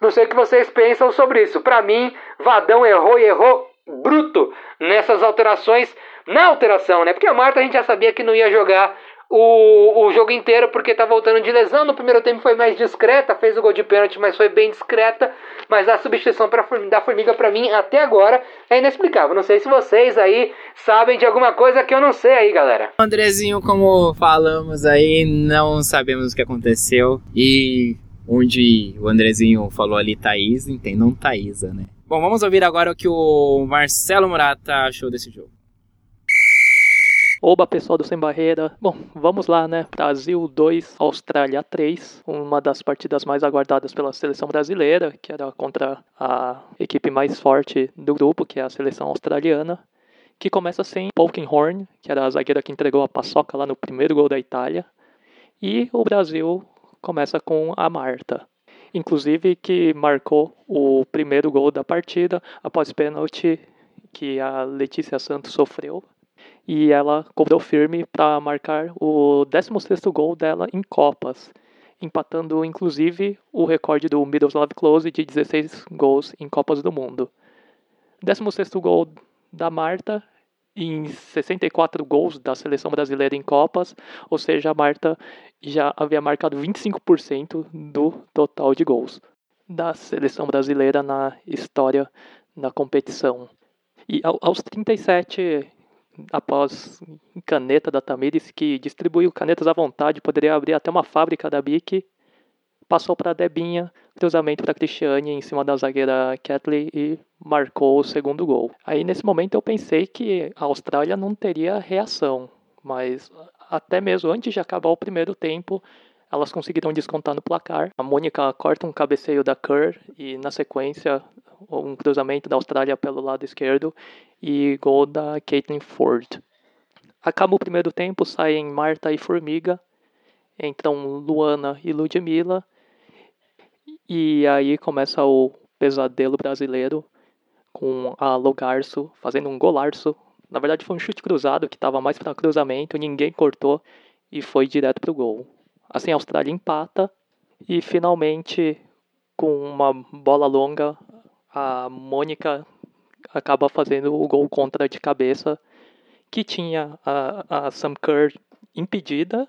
Não sei o que vocês pensam sobre isso. Para mim, Vadão errou e errou bruto nessas alterações. Na alteração, né? Porque a Marta a gente já sabia que não ia jogar o, o jogo inteiro porque tá voltando de lesão. No primeiro tempo foi mais discreta, fez o gol de pênalti, mas foi bem discreta. Mas a substituição pra, da Formiga para mim até agora é inexplicável. Não sei se vocês aí sabem de alguma coisa que eu não sei aí, galera. Andrezinho, como falamos aí, não sabemos o que aconteceu e onde o Andrezinho falou ali Thaís, entendam Thaísa, né? Bom, vamos ouvir agora o que o Marcelo Murata achou desse jogo. Oba, pessoal do Sem Barreira. Bom, vamos lá, né? Brasil 2, Austrália 3. Uma das partidas mais aguardadas pela seleção brasileira, que era contra a equipe mais forte do grupo, que é a seleção australiana. Que começa sem Polkinghorn, que era a zagueira que entregou a paçoca lá no primeiro gol da Itália. E o Brasil começa com a Marta. Inclusive que marcou o primeiro gol da partida após pênalti que a Letícia Santos sofreu e ela cobrou firme para marcar o 16º gol dela em Copas, empatando inclusive o recorde do Miroslav Klose de 16 gols em Copas do Mundo. 16º gol da Marta em 64 gols da seleção brasileira em Copas, ou seja, a Marta já havia marcado 25% do total de gols da seleção brasileira na história da competição. E aos 37 após caneta da Tamires, que distribuiu canetas à vontade, poderia abrir até uma fábrica da Bic, passou para Debinha, cruzamento para Cristiane em cima da zagueira Catley e marcou o segundo gol. Aí nesse momento eu pensei que a Austrália não teria reação, mas até mesmo antes de acabar o primeiro tempo, elas conseguiram descontar no placar. A Mônica corta um cabeceio da Kerr e na sequência um cruzamento da Austrália pelo lado esquerdo e gol da Caitlin Ford. Acaba o primeiro tempo, saem Marta e Formiga, entram Luana e Ludmilla, e aí começa o pesadelo brasileiro com a Logarço fazendo um golarço. Na verdade foi um chute cruzado que estava mais para cruzamento, ninguém cortou e foi direto para o gol. Assim a Austrália empata e finalmente com uma bola longa a Mônica acaba fazendo o gol contra de cabeça, que tinha a, a Sam Kerr impedida,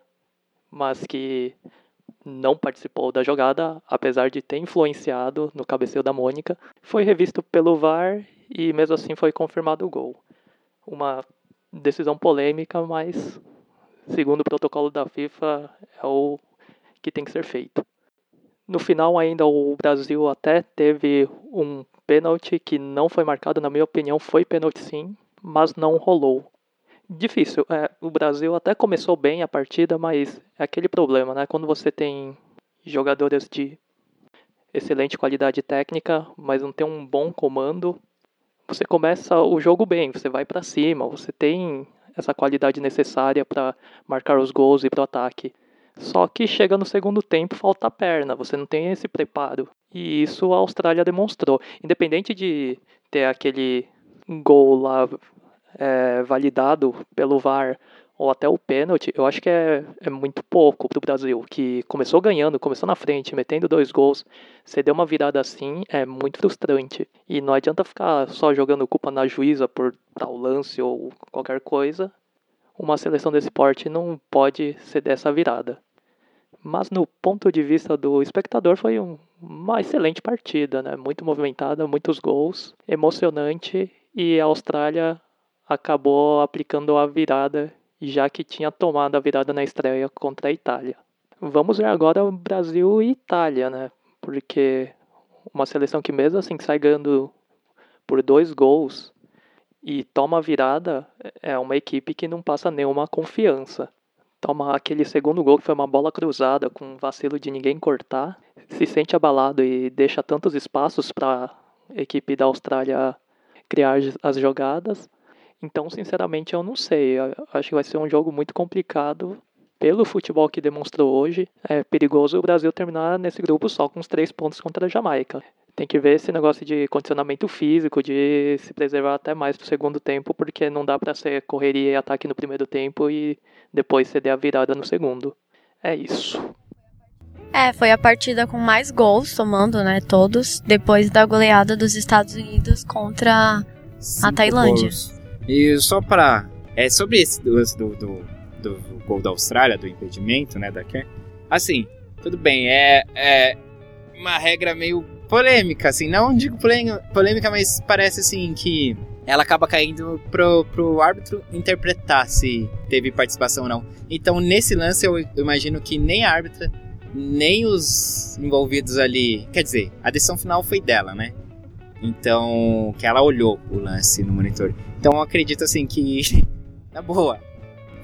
mas que não participou da jogada, apesar de ter influenciado no cabeceio da Mônica, foi revisto pelo VAR e mesmo assim foi confirmado o gol. Uma decisão polêmica, mas segundo o protocolo da FIFA é o que tem que ser feito. No final ainda o Brasil até teve um pênalti que não foi marcado, na minha opinião foi pênalti sim, mas não rolou. Difícil. É, o Brasil até começou bem a partida, mas é aquele problema, né? Quando você tem jogadores de excelente qualidade técnica, mas não tem um bom comando, você começa o jogo bem, você vai para cima, você tem essa qualidade necessária para marcar os gols e para o ataque. Só que chega no segundo tempo, falta perna, você não tem esse preparo. E isso a Austrália demonstrou. Independente de ter aquele gol lá é, validado pelo VAR ou até o pênalti, eu acho que é, é muito pouco do Brasil, que começou ganhando, começou na frente, metendo dois gols, você deu uma virada assim, é muito frustrante. E não adianta ficar só jogando culpa na juíza por tal lance ou qualquer coisa. Uma seleção desse porte não pode ser dessa virada. Mas no ponto de vista do espectador foi um, uma excelente partida, né? Muito movimentada, muitos gols, emocionante e a Austrália acabou aplicando a virada, já que tinha tomado a virada na estreia contra a Itália. Vamos ver agora o Brasil e Itália, né? Porque uma seleção que mesmo assim sai ganhando por dois gols e toma virada é uma equipe que não passa nenhuma confiança. Toma aquele segundo gol que foi uma bola cruzada com um vacilo de ninguém cortar, se sente abalado e deixa tantos espaços para a equipe da Austrália criar as jogadas então, sinceramente, eu não sei. Eu acho que vai ser um jogo muito complicado. Pelo futebol que demonstrou hoje, é perigoso o Brasil terminar nesse grupo só com os três pontos contra a Jamaica. Tem que ver esse negócio de condicionamento físico, de se preservar até mais pro segundo tempo, porque não dá para ser correria e ataque no primeiro tempo e depois ceder a virada no segundo. É isso. É, foi a partida com mais gols, somando, né, todos, depois da goleada dos Estados Unidos contra Cinco a Tailândia. gols. E só pra. É sobre esse lance do, do, do, gol da Austrália, do impedimento, né, da Kerr. Assim, tudo bem, é, é uma regra meio polêmica, assim, não digo polêmica, mas parece assim que ela acaba caindo pro, pro árbitro interpretar se teve participação ou não. Então, nesse lance, eu imagino que nem a árbitra, nem os envolvidos ali. Quer dizer, a decisão final foi dela, né? Então, que ela olhou o lance no monitor. Então, eu acredito assim que, na boa,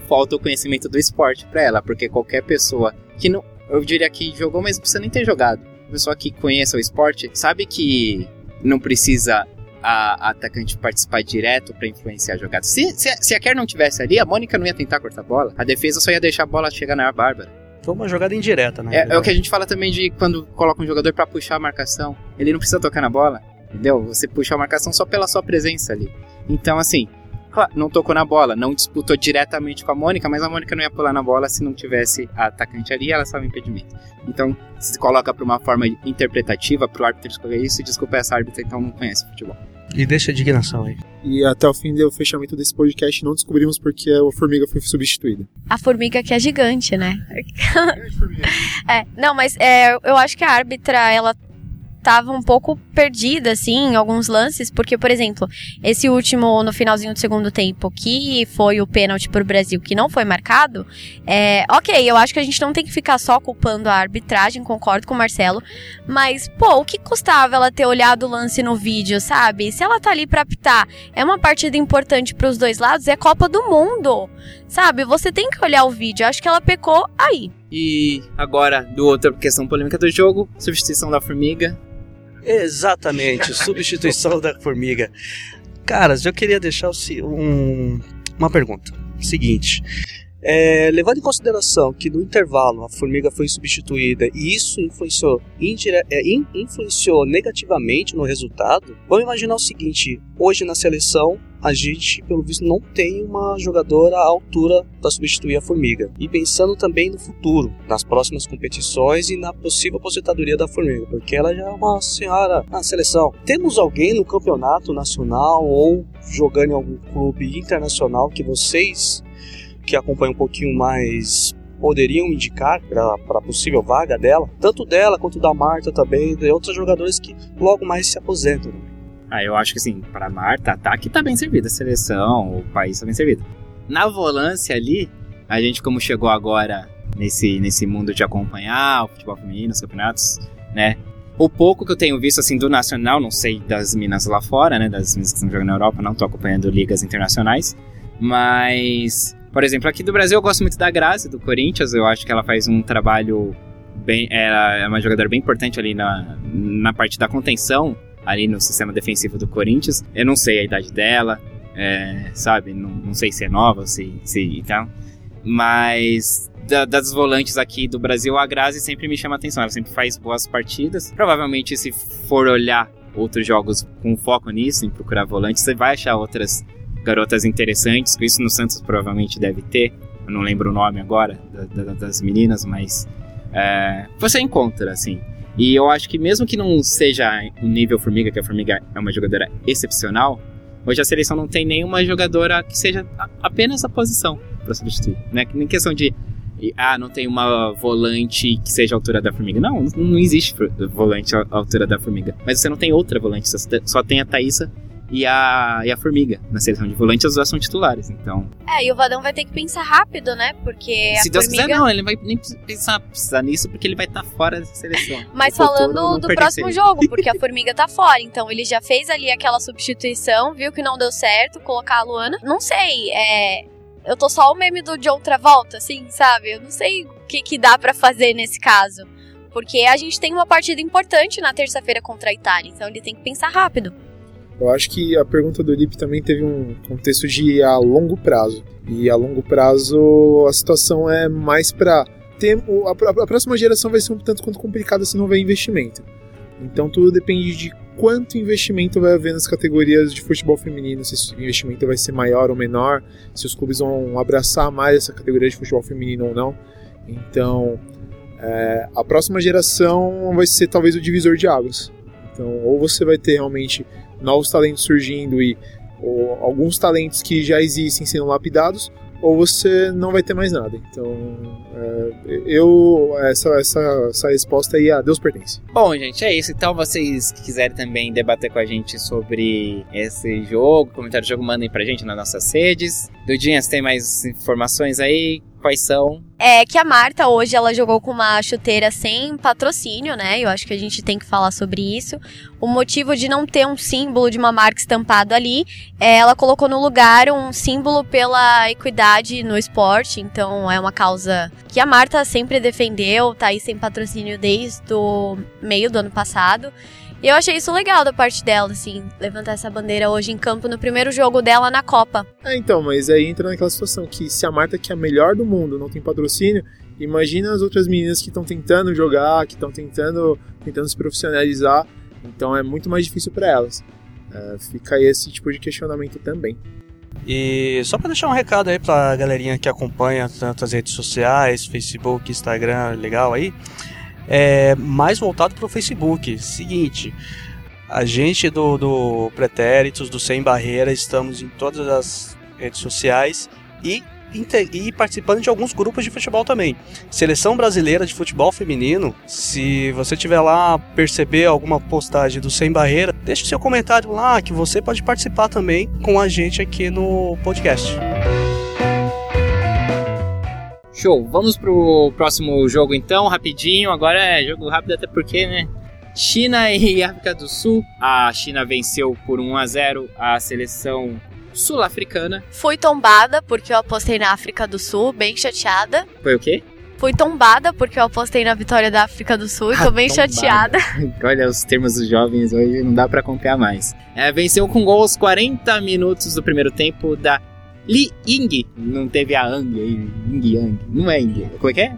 falta o conhecimento do esporte para ela, porque qualquer pessoa que não, eu diria que jogou, mas precisa nem ter jogado. Pessoa que conheça o esporte sabe que não precisa a, a atacante participar direto para influenciar a jogada. Se, se, se a Kerr não tivesse ali, a Mônica não ia tentar cortar a bola. A defesa só ia deixar a bola chegar na Bárbara. Foi uma jogada indireta, né? É, é o que a gente fala também de quando coloca um jogador para puxar a marcação. Ele não precisa tocar na bola. Entendeu? Você puxa a marcação só pela sua presença ali. Então, assim, claro, não tocou na bola, não disputou diretamente com a Mônica, mas a Mônica não ia pular na bola se não tivesse a atacante ali ela estava em impedimento. Então, se coloca para uma forma interpretativa, para o árbitro escolher isso, desculpa essa árbitra, então não conhece futebol. E deixa a indignação aí. E até o fim do fechamento desse podcast não descobrimos porque a formiga foi substituída. A formiga que é gigante, né? é, não, mas é, eu acho que a árbitra, ela tava um pouco perdida, assim, em alguns lances, porque, por exemplo, esse último no finalzinho do segundo tempo, que foi o pênalti pro Brasil, que não foi marcado, é, ok, eu acho que a gente não tem que ficar só culpando a arbitragem, concordo com o Marcelo, mas, pô, o que custava ela ter olhado o lance no vídeo, sabe? Se ela tá ali pra apitar, é uma partida importante pros dois lados, é Copa do Mundo, sabe? Você tem que olhar o vídeo, eu acho que ela pecou aí. E agora, do outra questão polêmica do jogo, substituição da formiga, Exatamente, substituição da formiga. Caras, eu queria deixar um, uma pergunta. Seguinte. É, levando em consideração que no intervalo a formiga foi substituída e isso influenciou, indire... é, in... influenciou negativamente no resultado, vamos imaginar o seguinte: hoje na seleção a gente, pelo visto, não tem uma jogadora à altura para substituir a Formiga. E pensando também no futuro, nas próximas competições e na possível aposentadoria da Formiga, porque ela já é uma senhora na seleção. Temos alguém no campeonato nacional ou jogando em algum clube internacional que vocês que acompanham um pouquinho mais poderiam indicar para possível vaga dela, tanto dela quanto da Marta também, de outros jogadores que logo mais se aposentam. Ah, eu acho que assim, para Marta, tá que tá bem servida a seleção, o país tá bem servido. Na volância ali, a gente como chegou agora nesse, nesse mundo de acompanhar o futebol feminino, os campeonatos, né? O pouco que eu tenho visto assim do nacional, não sei das minas lá fora, né, das minas que estão jogando na Europa, não tô acompanhando ligas internacionais, mas por exemplo, aqui do Brasil eu gosto muito da Grazi, do Corinthians. Eu acho que ela faz um trabalho bem. Ela é uma jogadora bem importante ali na, na parte da contenção, ali no sistema defensivo do Corinthians. Eu não sei a idade dela, é, sabe? Não, não sei se é nova, se, se e tal. Mas da, das volantes aqui do Brasil, a Grazi sempre me chama atenção. Ela sempre faz boas partidas. Provavelmente, se for olhar outros jogos com foco nisso, em procurar volantes, você vai achar outras garotas interessantes. Isso no Santos provavelmente deve ter. Eu não lembro o nome agora da, da, das meninas, mas é, você encontra, assim. E eu acho que mesmo que não seja o nível Formiga, que a Formiga é uma jogadora excepcional, hoje a seleção não tem nenhuma jogadora que seja apenas a posição para substituir. Né? Nem questão de, ah, não tem uma volante que seja a altura da Formiga. Não, não existe volante à altura da Formiga. Mas você não tem outra volante, só tem a Thaísa e a, e a Formiga na seleção de volante, as duas são titulares, então. É, e o Vadão vai ter que pensar rápido, né? Porque Se Deus Formiga... quiser, não, ele vai nem pensar, precisar nisso porque ele vai estar tá fora da seleção. Mas falando do próximo jogo, porque a Formiga tá fora, então ele já fez ali aquela substituição, viu que não deu certo, colocar a Luana. Não sei, é. Eu tô só o meme do de outra volta, assim, sabe? Eu não sei o que, que dá para fazer nesse caso. Porque a gente tem uma partida importante na terça-feira contra a Itália, então ele tem que pensar rápido. Eu acho que a pergunta do Lipe também teve um contexto de a longo prazo. E a longo prazo a situação é mais para ter a, próxima geração vai ser um tanto quanto complicada se não houver investimento. Então tudo depende de quanto investimento vai haver nas categorias de futebol feminino, se esse investimento vai ser maior ou menor, se os clubes vão abraçar mais essa categoria de futebol feminino ou não. Então, é, a próxima geração vai ser talvez o divisor de águas. Então, ou você vai ter realmente novos talentos surgindo e alguns talentos que já existem sendo lapidados, ou você não vai ter mais nada. Então, é, eu essa, essa, essa resposta aí a Deus pertence. Bom, gente, é isso. Então, vocês que quiserem também debater com a gente sobre esse jogo, comentário do jogo, mandem pra gente nas nossas redes. Dudinha, você tem mais informações aí? Quais são? É que a Marta hoje ela jogou com uma chuteira sem patrocínio, né? Eu acho que a gente tem que falar sobre isso. O motivo de não ter um símbolo de uma marca estampado ali, é, ela colocou no lugar um símbolo pela equidade no esporte. Então é uma causa que a Marta sempre defendeu, tá aí sem patrocínio desde o meio do ano passado. E eu achei isso legal da parte dela, assim, levantar essa bandeira hoje em campo no primeiro jogo dela na Copa. É, então, mas aí entra naquela situação que se a Marta, que é a melhor do mundo, não tem patrocínio, imagina as outras meninas que estão tentando jogar, que estão tentando, tentando se profissionalizar, então é muito mais difícil para elas. É, fica aí esse tipo de questionamento também. E só para deixar um recado aí pra galerinha que acompanha tanto as redes sociais, Facebook, Instagram, legal aí é, mais voltado para o Facebook. Seguinte, a gente do, do Pretéritos, do Sem Barreira, estamos em todas as redes sociais e, e participando de alguns grupos de futebol também. Seleção Brasileira de Futebol Feminino, se você tiver lá, perceber alguma postagem do Sem Barreira, deixe seu comentário lá que você pode participar também com a gente aqui no podcast. Show, vamos pro próximo jogo então, rapidinho. Agora é jogo rápido, até porque, né? China e África do Sul. A China venceu por 1 a 0 a seleção sul-africana. Fui tombada porque eu apostei na África do Sul, bem chateada. Foi o quê? Fui tombada porque eu apostei na vitória da África do Sul e tô bem tombada. chateada. Olha, os termos dos jovens hoje não dá para acompanhar mais. É, venceu com gols 40 minutos do primeiro tempo da Li Ying. Não teve a Ang aí. Ying Yang. Não é Ying. Como é que é?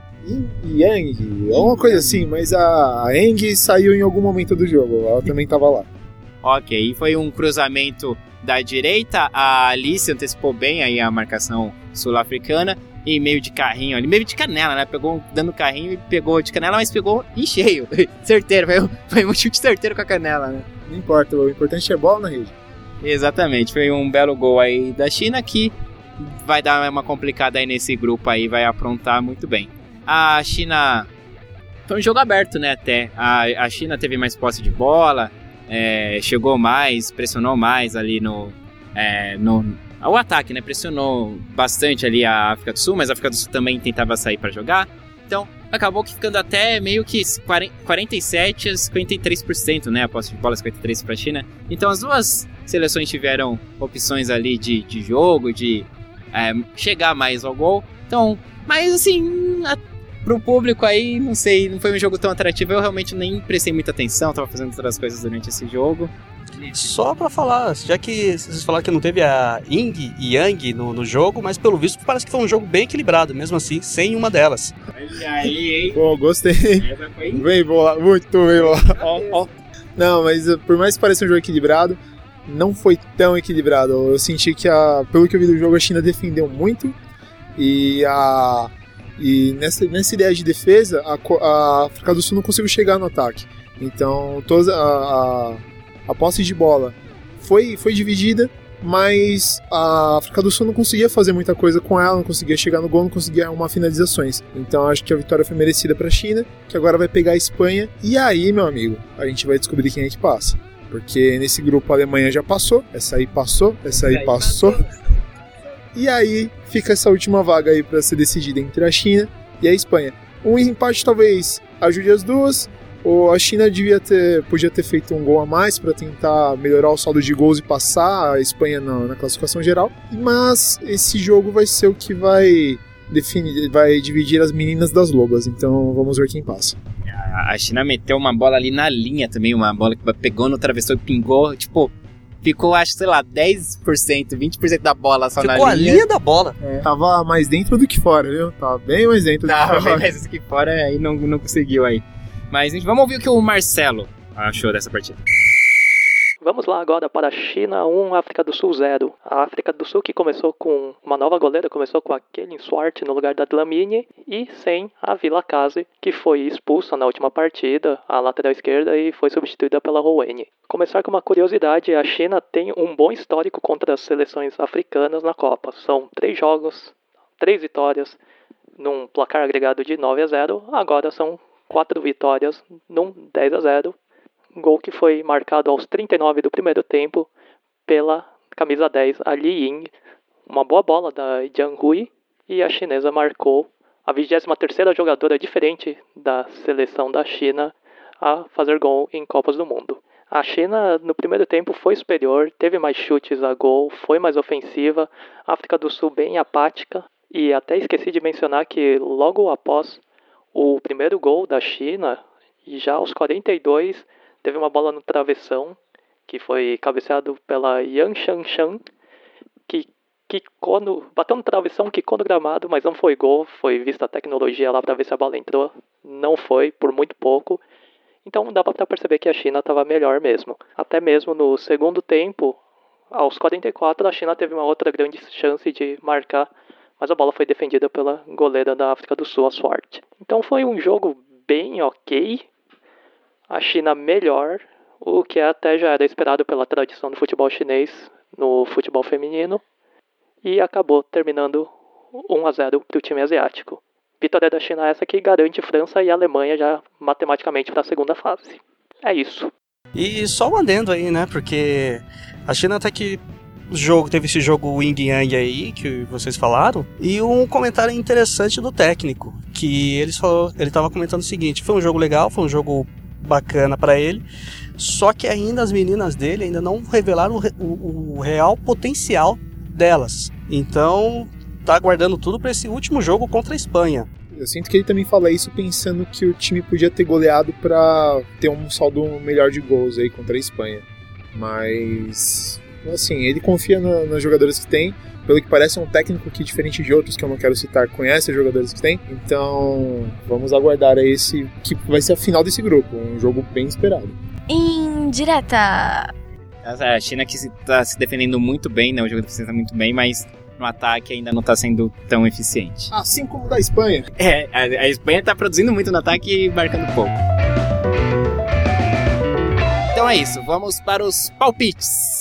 Yang. É uma coisa assim, mas a Eng saiu em algum momento do jogo. Ela também tava lá. Ok, foi um cruzamento da direita. A Alice antecipou bem aí a marcação sul-africana. E meio de carrinho ali, meio de canela, né? Pegou dando carrinho e pegou de canela, mas pegou em cheio. certeiro, foi, foi um chute certeiro com a canela, né? Não importa, o importante é bola na rede. Exatamente, foi um belo gol aí da China que vai dar uma complicada aí nesse grupo aí, vai aprontar muito bem. A China foi um jogo aberto, né? Até a, a China teve mais posse de bola, é, chegou mais, pressionou mais ali no, é, no o ataque, né? Pressionou bastante ali a África do Sul, mas a África do Sul também tentava sair para jogar. Então acabou ficando até meio que 47 a 53%, né? A posse de bola 53 para a China. Então as duas seleções tiveram opções ali de, de jogo, de é, chegar mais ao gol. Então, mas assim, a, pro público aí, não sei, não foi um jogo tão atrativo. Eu realmente nem prestei muita atenção, tava fazendo outras coisas durante esse jogo. Só pra falar, já que vocês falaram que não teve a Ying e Yang no, no jogo, mas pelo visto parece que foi um jogo bem equilibrado, mesmo assim, sem uma delas. Olha aí, hein? Pô, gostei. Bem bolado, muito bem bolado. Ó, ó. Não, mas uh, por mais que pareça um jogo equilibrado, não foi tão equilibrado. Eu senti que, a, pelo que eu vi do jogo, a China defendeu muito e a e nessa, nessa ideia de defesa, a, a África do Sul não conseguiu chegar no ataque. Então, toda a, a, a posse de bola foi, foi dividida, mas a África do Sul não conseguia fazer muita coisa com ela, não conseguia chegar no gol, não conseguia arrumar finalizações. Então, acho que a vitória foi merecida para a China, que agora vai pegar a Espanha. E aí, meu amigo, a gente vai descobrir quem é que passa. Porque nesse grupo a Alemanha já passou, essa aí passou, essa aí passou. E aí fica essa última vaga aí para ser decidida entre a China e a Espanha. Um empate talvez ajude as duas, ou a China devia ter, podia ter feito um gol a mais para tentar melhorar o saldo de gols e passar a Espanha na, na classificação geral. Mas esse jogo vai ser o que vai definir, vai dividir as meninas das lobas. Então vamos ver quem passa. A a China meteu uma bola ali na linha também, uma bola que pegou no travessão e pingou, tipo, ficou, acho, sei lá, 10%, 20% da bola só Ficou na a linha. linha da bola. Tava mais dentro do que fora, viu? Tava bem mais dentro do Tá, que fora. mas aqui fora aí não, não conseguiu aí. Mas gente, vamos ouvir o que o Marcelo achou dessa partida. Vamos lá agora para a China 1, África do Sul 0. A África do Sul que começou com uma nova goleira, começou com a Kelly Swart no lugar da Dlamini e sem a Vila Case, que foi expulsa na última partida, a lateral esquerda, e foi substituída pela Roweni. Começar com uma curiosidade, a China tem um bom histórico contra as seleções africanas na Copa. São três jogos, três vitórias, num placar agregado de 9 a 0. Agora são quatro vitórias, num 10 a 0 gol que foi marcado aos 39 do primeiro tempo pela camisa 10, a Li Ying. Uma boa bola da Jiang Hui e a chinesa marcou a 23ª jogadora diferente da seleção da China a fazer gol em Copas do Mundo. A China no primeiro tempo foi superior, teve mais chutes a gol, foi mais ofensiva. A África do Sul bem apática e até esqueci de mencionar que logo após o primeiro gol da China, e já aos 42 teve uma bola no travessão que foi cabeceado pela Yang Shanshan, que quicou no, bateu no travessão, quicou no gramado, mas não foi gol, foi vista a tecnologia lá para ver se a bola entrou, não foi, por muito pouco. Então dá para perceber que a China estava melhor mesmo. Até mesmo no segundo tempo, aos 44, a China teve uma outra grande chance de marcar, mas a bola foi defendida pela goleira da África do Sul, a Swart. Então foi um jogo bem ok, a China melhor, o que até já era esperado pela tradição do futebol chinês no futebol feminino, e acabou terminando 1 a 0 para o time asiático. Vitória da China essa que garante França e Alemanha já matematicamente para a segunda fase. É isso. E só um aí, né? Porque a China até que jogo teve esse jogo Wing Yang aí que vocês falaram e um comentário interessante do técnico que ele falou, ele estava comentando o seguinte: foi um jogo legal, foi um jogo bacana para ele, só que ainda as meninas dele ainda não revelaram o, o- o real potencial delas. Então tá aguardando tudo para esse último jogo contra a Espanha. Eu sinto que ele também fala isso pensando que o time podia ter goleado pra ter um saldo melhor de gols aí contra a Espanha. Mas, assim, ele confia na- nas jogadoras que tem. Pelo que parece, é um técnico que, diferente de outros que eu não quero citar, conhece os jogadores que tem. Então, vamos aguardar esse que vai ser a final desse grupo. Um jogo bem esperado. Em direta. A China que está se defendendo muito bem, né? O jogo defesa muito bem, mas no ataque ainda não está sendo tão eficiente. Assim como da Espanha. É, a, a Espanha tá produzindo muito no ataque e marcando pouco. Então é isso, vamos para os palpites.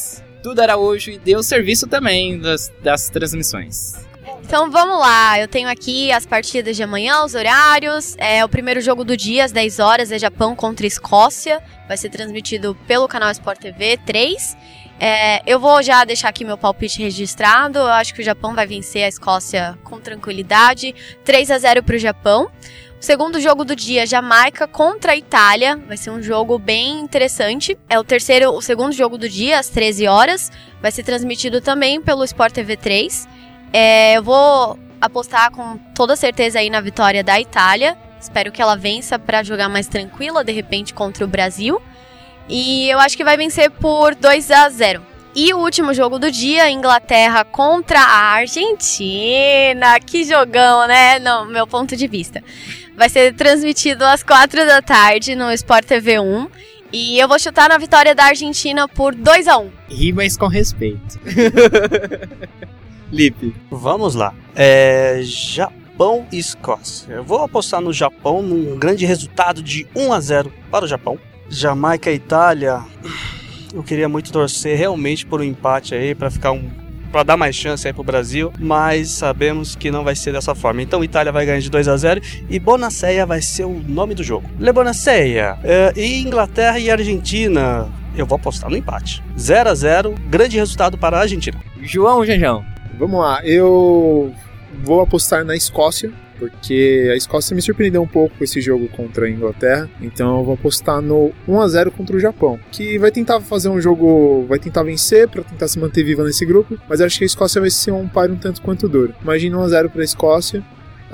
Duda Araújo e deu serviço também das, das transmissões. Então vamos lá, eu tenho aqui as partidas de amanhã, os horários. É o primeiro jogo do dia, às 10 horas, é Japão contra Escócia. Vai ser transmitido pelo canal Sport TV 3. É, eu vou já deixar aqui meu palpite registrado. Eu acho que o Japão vai vencer a Escócia com tranquilidade. 3 a 0 para o Japão. Segundo jogo do dia, Jamaica contra Itália. Vai ser um jogo bem interessante. É o terceiro, o segundo jogo do dia, às 13 horas. Vai ser transmitido também pelo Sport TV 3. É, eu vou apostar com toda certeza aí na vitória da Itália. Espero que ela vença para jogar mais tranquila, de repente, contra o Brasil. E eu acho que vai vencer por 2 a 0. E o último jogo do dia, Inglaterra contra a Argentina. Que jogão, né? No meu ponto de vista. Vai ser transmitido às 4 da tarde no Sport TV 1. E eu vou chutar na vitória da Argentina por 2 a 1. Ri, mas com respeito. Lipe. Vamos lá. É, Japão e Escócia. Eu vou apostar no Japão num grande resultado de 1 a 0 para o Japão. Jamaica e Itália. Eu queria muito torcer realmente por um empate aí para ficar um para dar mais chance aí pro Brasil, mas sabemos que não vai ser dessa forma. Então Itália vai ganhar de 2 a 0 e Bonaceia vai ser o nome do jogo. Le Bonaceia. É, e Inglaterra e Argentina. Eu vou apostar no empate. 0 a 0 grande resultado para a Argentina. João Janjão. Vamos lá, eu vou apostar na Escócia, porque a Escócia me surpreendeu um pouco com esse jogo contra a Inglaterra, então eu vou apostar no 1 a 0 contra o Japão, que vai tentar fazer um jogo, vai tentar vencer para tentar se manter viva nesse grupo, mas acho que a Escócia vai ser um par um tanto quanto duro. Imagina 1 a 0 para a Escócia.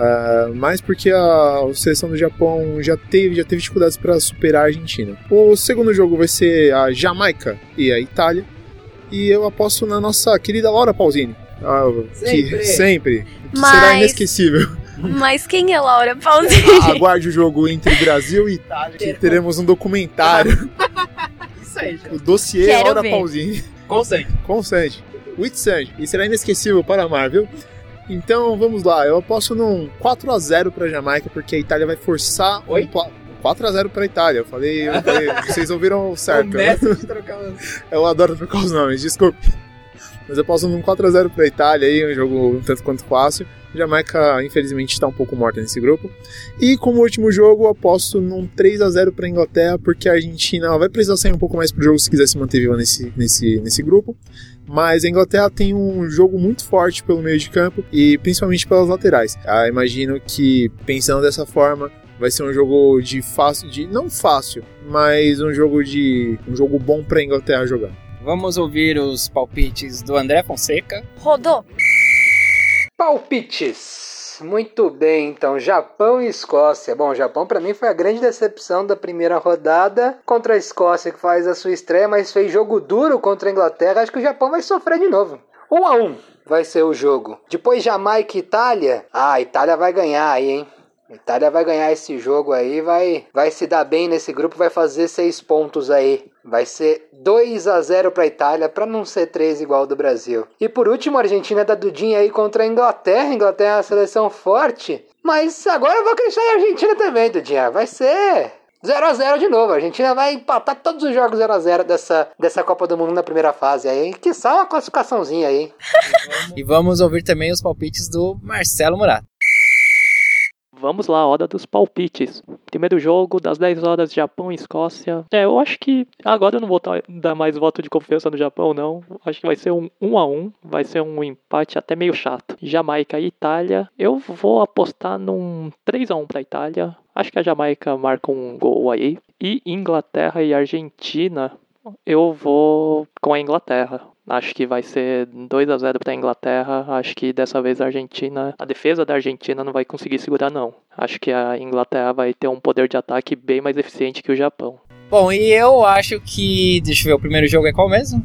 Uh, mais porque a seleção do Japão já teve, já teve dificuldades para superar a Argentina. O segundo jogo vai ser a Jamaica e a Itália. E eu aposto na nossa querida Laura Pausini. Ah, Sempre. Que, sempre. Que Mas- será inesquecível. Mas quem é Laura Pausini? Aguarde o jogo entre Brasil e Itália, que teremos um documentário. Isso aí, o dossiê Quero Laura ver. Pausini. Consente. Com Sandy. With Sandy. E será inesquecível para a Marvel. Então vamos lá, eu aposto num 4x0 para Jamaica, porque a Itália vai forçar Oi? um pla- 4x0 para a Itália. Eu falei, eu falei vocês ouviram certo. trocar Eu adoro trocar os nomes, desculpe. Mas eu posso num 4x0 pra Itália aí, um jogo um tanto quanto fácil. Jamaica, infelizmente, está um pouco morta nesse grupo. E como último jogo, eu aposto num 3x0 pra Inglaterra, porque a Argentina ela vai precisar sair um pouco mais pro jogo se quiser se manter viva nesse, nesse, nesse grupo. Mas a Inglaterra tem um jogo muito forte pelo meio de campo e principalmente pelas laterais. Ah, imagino que, pensando dessa forma, vai ser um jogo de fácil, de não fácil, mas um jogo de um jogo bom pra Inglaterra jogar. Vamos ouvir os palpites do André Fonseca. Rodou. Palpites. Muito bem, então Japão e Escócia. Bom, Japão para mim foi a grande decepção da primeira rodada contra a Escócia que faz a sua estreia, mas fez jogo duro contra a Inglaterra. Acho que o Japão vai sofrer de novo. 1 a 1 vai ser o jogo. Depois Jamaica e Itália. Ah, a Itália vai ganhar aí, hein? A Itália vai ganhar esse jogo aí, vai, vai se dar bem nesse grupo, vai fazer seis pontos aí. Vai ser 2 a 0 para a Itália, para não ser 3 igual do Brasil. E por último, a Argentina da Dudinha aí contra a Inglaterra. A Inglaterra é uma seleção forte. Mas agora eu vou acreditar na Argentina também, Dudinha. Vai ser 0 a 0 de novo. A Argentina vai empatar todos os jogos 0 a 0 dessa, dessa Copa do Mundo na primeira fase aí. Que só uma classificaçãozinha aí. E vamos ouvir também os palpites do Marcelo Murato. Vamos lá, hora dos palpites. Primeiro jogo, das 10 horas, Japão e Escócia. É, eu acho que agora eu não vou dar mais voto de confiança no Japão, não. Acho que vai ser um 1 a 1 vai ser um empate até meio chato. Jamaica e Itália. Eu vou apostar num 3 a 1 pra Itália. Acho que a Jamaica marca um gol aí. E Inglaterra e Argentina, eu vou com a Inglaterra. Acho que vai ser 2 a 0 para a Inglaterra. Acho que dessa vez a Argentina, a defesa da Argentina não vai conseguir segurar não. Acho que a Inglaterra vai ter um poder de ataque bem mais eficiente que o Japão. Bom, e eu acho que. Deixa eu ver, o primeiro jogo é qual mesmo?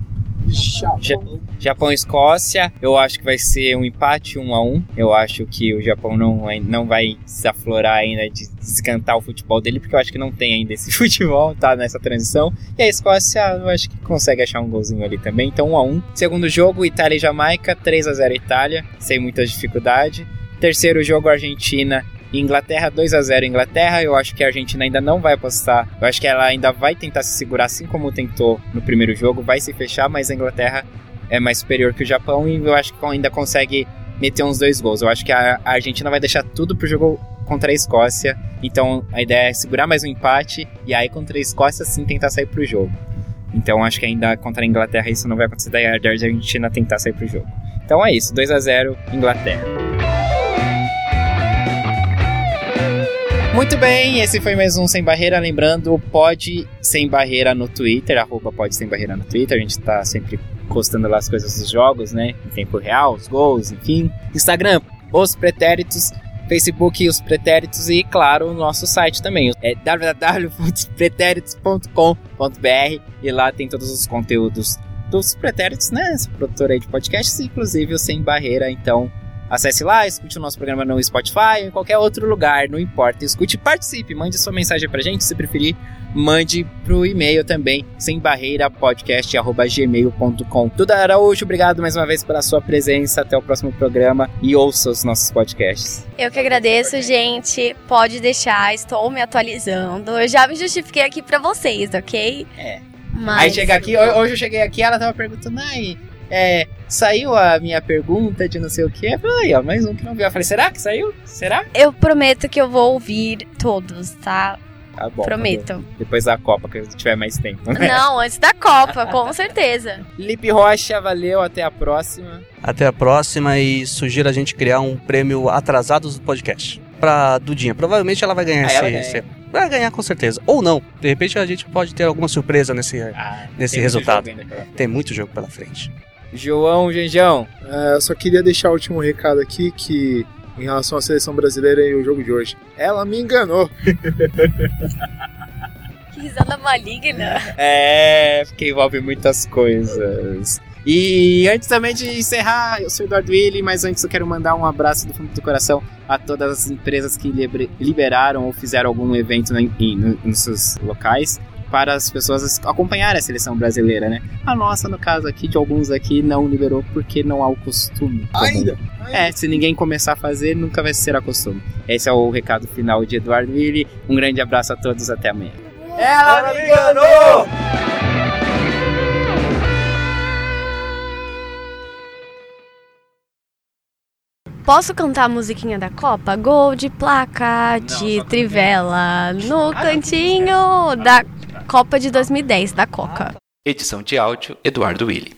Ja- Japão e Escócia. Eu acho que vai ser um empate, um a um. Eu acho que o Japão não, não vai se aflorar ainda de descantar o futebol dele, porque eu acho que não tem ainda esse futebol, tá nessa transição. E a Escócia, eu acho que consegue achar um golzinho ali também. Então, um a um. Segundo jogo, Itália e Jamaica, 3 a 0 Itália, sem muita dificuldade. Terceiro jogo, Argentina Inglaterra 2 a 0 Inglaterra. Eu acho que a Argentina ainda não vai apostar. Eu acho que ela ainda vai tentar se segurar assim como tentou no primeiro jogo, vai se fechar, mas a Inglaterra é mais superior que o Japão e eu acho que ainda consegue meter uns dois gols. Eu acho que a Argentina vai deixar tudo pro jogo contra a Escócia. Então a ideia é segurar mais um empate e aí contra a Escócia sim tentar sair pro jogo. Então acho que ainda contra a Inglaterra isso não vai acontecer da Argentina tentar sair pro jogo. Então é isso, 2 a 0 Inglaterra. Muito bem, esse foi mais um Sem Barreira. Lembrando, pode Sem Barreira no Twitter, arroba pode Sem Barreira no Twitter. A gente tá sempre postando lá as coisas dos jogos, né? Em tempo real, os gols, enfim. Instagram, os pretéritos. Facebook, os pretéritos e, claro, o nosso site também. É www.pretéritos.com.br e lá tem todos os conteúdos dos pretéritos, né? Essa produtora aí de podcasts, inclusive o Sem Barreira. Então, acesse lá, escute o nosso programa no Spotify ou em qualquer outro lugar, não importa. Escute e participe, mande sua mensagem pra gente, se preferir mande pro e-mail também, sem barreira podcast@gmail.com. Duda Araújo, obrigado mais uma vez pela sua presença. Até o próximo programa e ouça os nossos podcasts. Eu que agradeço, gente. Pode deixar, estou me atualizando. Eu já me justifiquei aqui para vocês, ok? É. Mas... Aí chega aqui, hoje eu cheguei aqui, ela tava perguntando, aí, é, saiu a minha pergunta de não sei o que. Eu falei, ó, mais um que não viu. Eu falei, será que saiu? Será? Eu prometo que eu vou ouvir todos, tá? Tá bom. Prometo. Tá Depois da Copa, que tiver mais tempo. Né? Não, antes da Copa, com certeza. Lipe Rocha, valeu, até a próxima. Até a próxima e sugiro a gente criar um prêmio atrasados do podcast. Pra Dudinha. Provavelmente ela vai ganhar ah, esse, ela ganha. esse, Vai ganhar com certeza. Ou não. De repente a gente pode ter alguma surpresa nesse, ah, nesse resultado. Tem muito jogo pela frente. João Genjão. É, eu só queria deixar o último recado aqui que em relação à seleção brasileira e o jogo de hoje. Ela me enganou. que risada maligna. É, porque envolve muitas coisas. E antes também de encerrar, eu sou o Eduardo Willi, mas antes eu quero mandar um abraço do fundo do coração a todas as empresas que liberaram ou fizeram algum evento em, em, nos seus locais para as pessoas acompanharem a seleção brasileira, né? A nossa, no caso aqui, de alguns aqui, não liberou porque não há o costume. Ainda? É, se ninguém começar a fazer, nunca vai ser a costume. Esse é o recado final de Eduardo Willi. Um grande abraço a todos, até amanhã. Ela me enganou! Posso cantar a musiquinha da Copa? Gol de placa de Não, Trivela no cantinho da Copa de 2010 da Coca. Edição de áudio Eduardo Willi.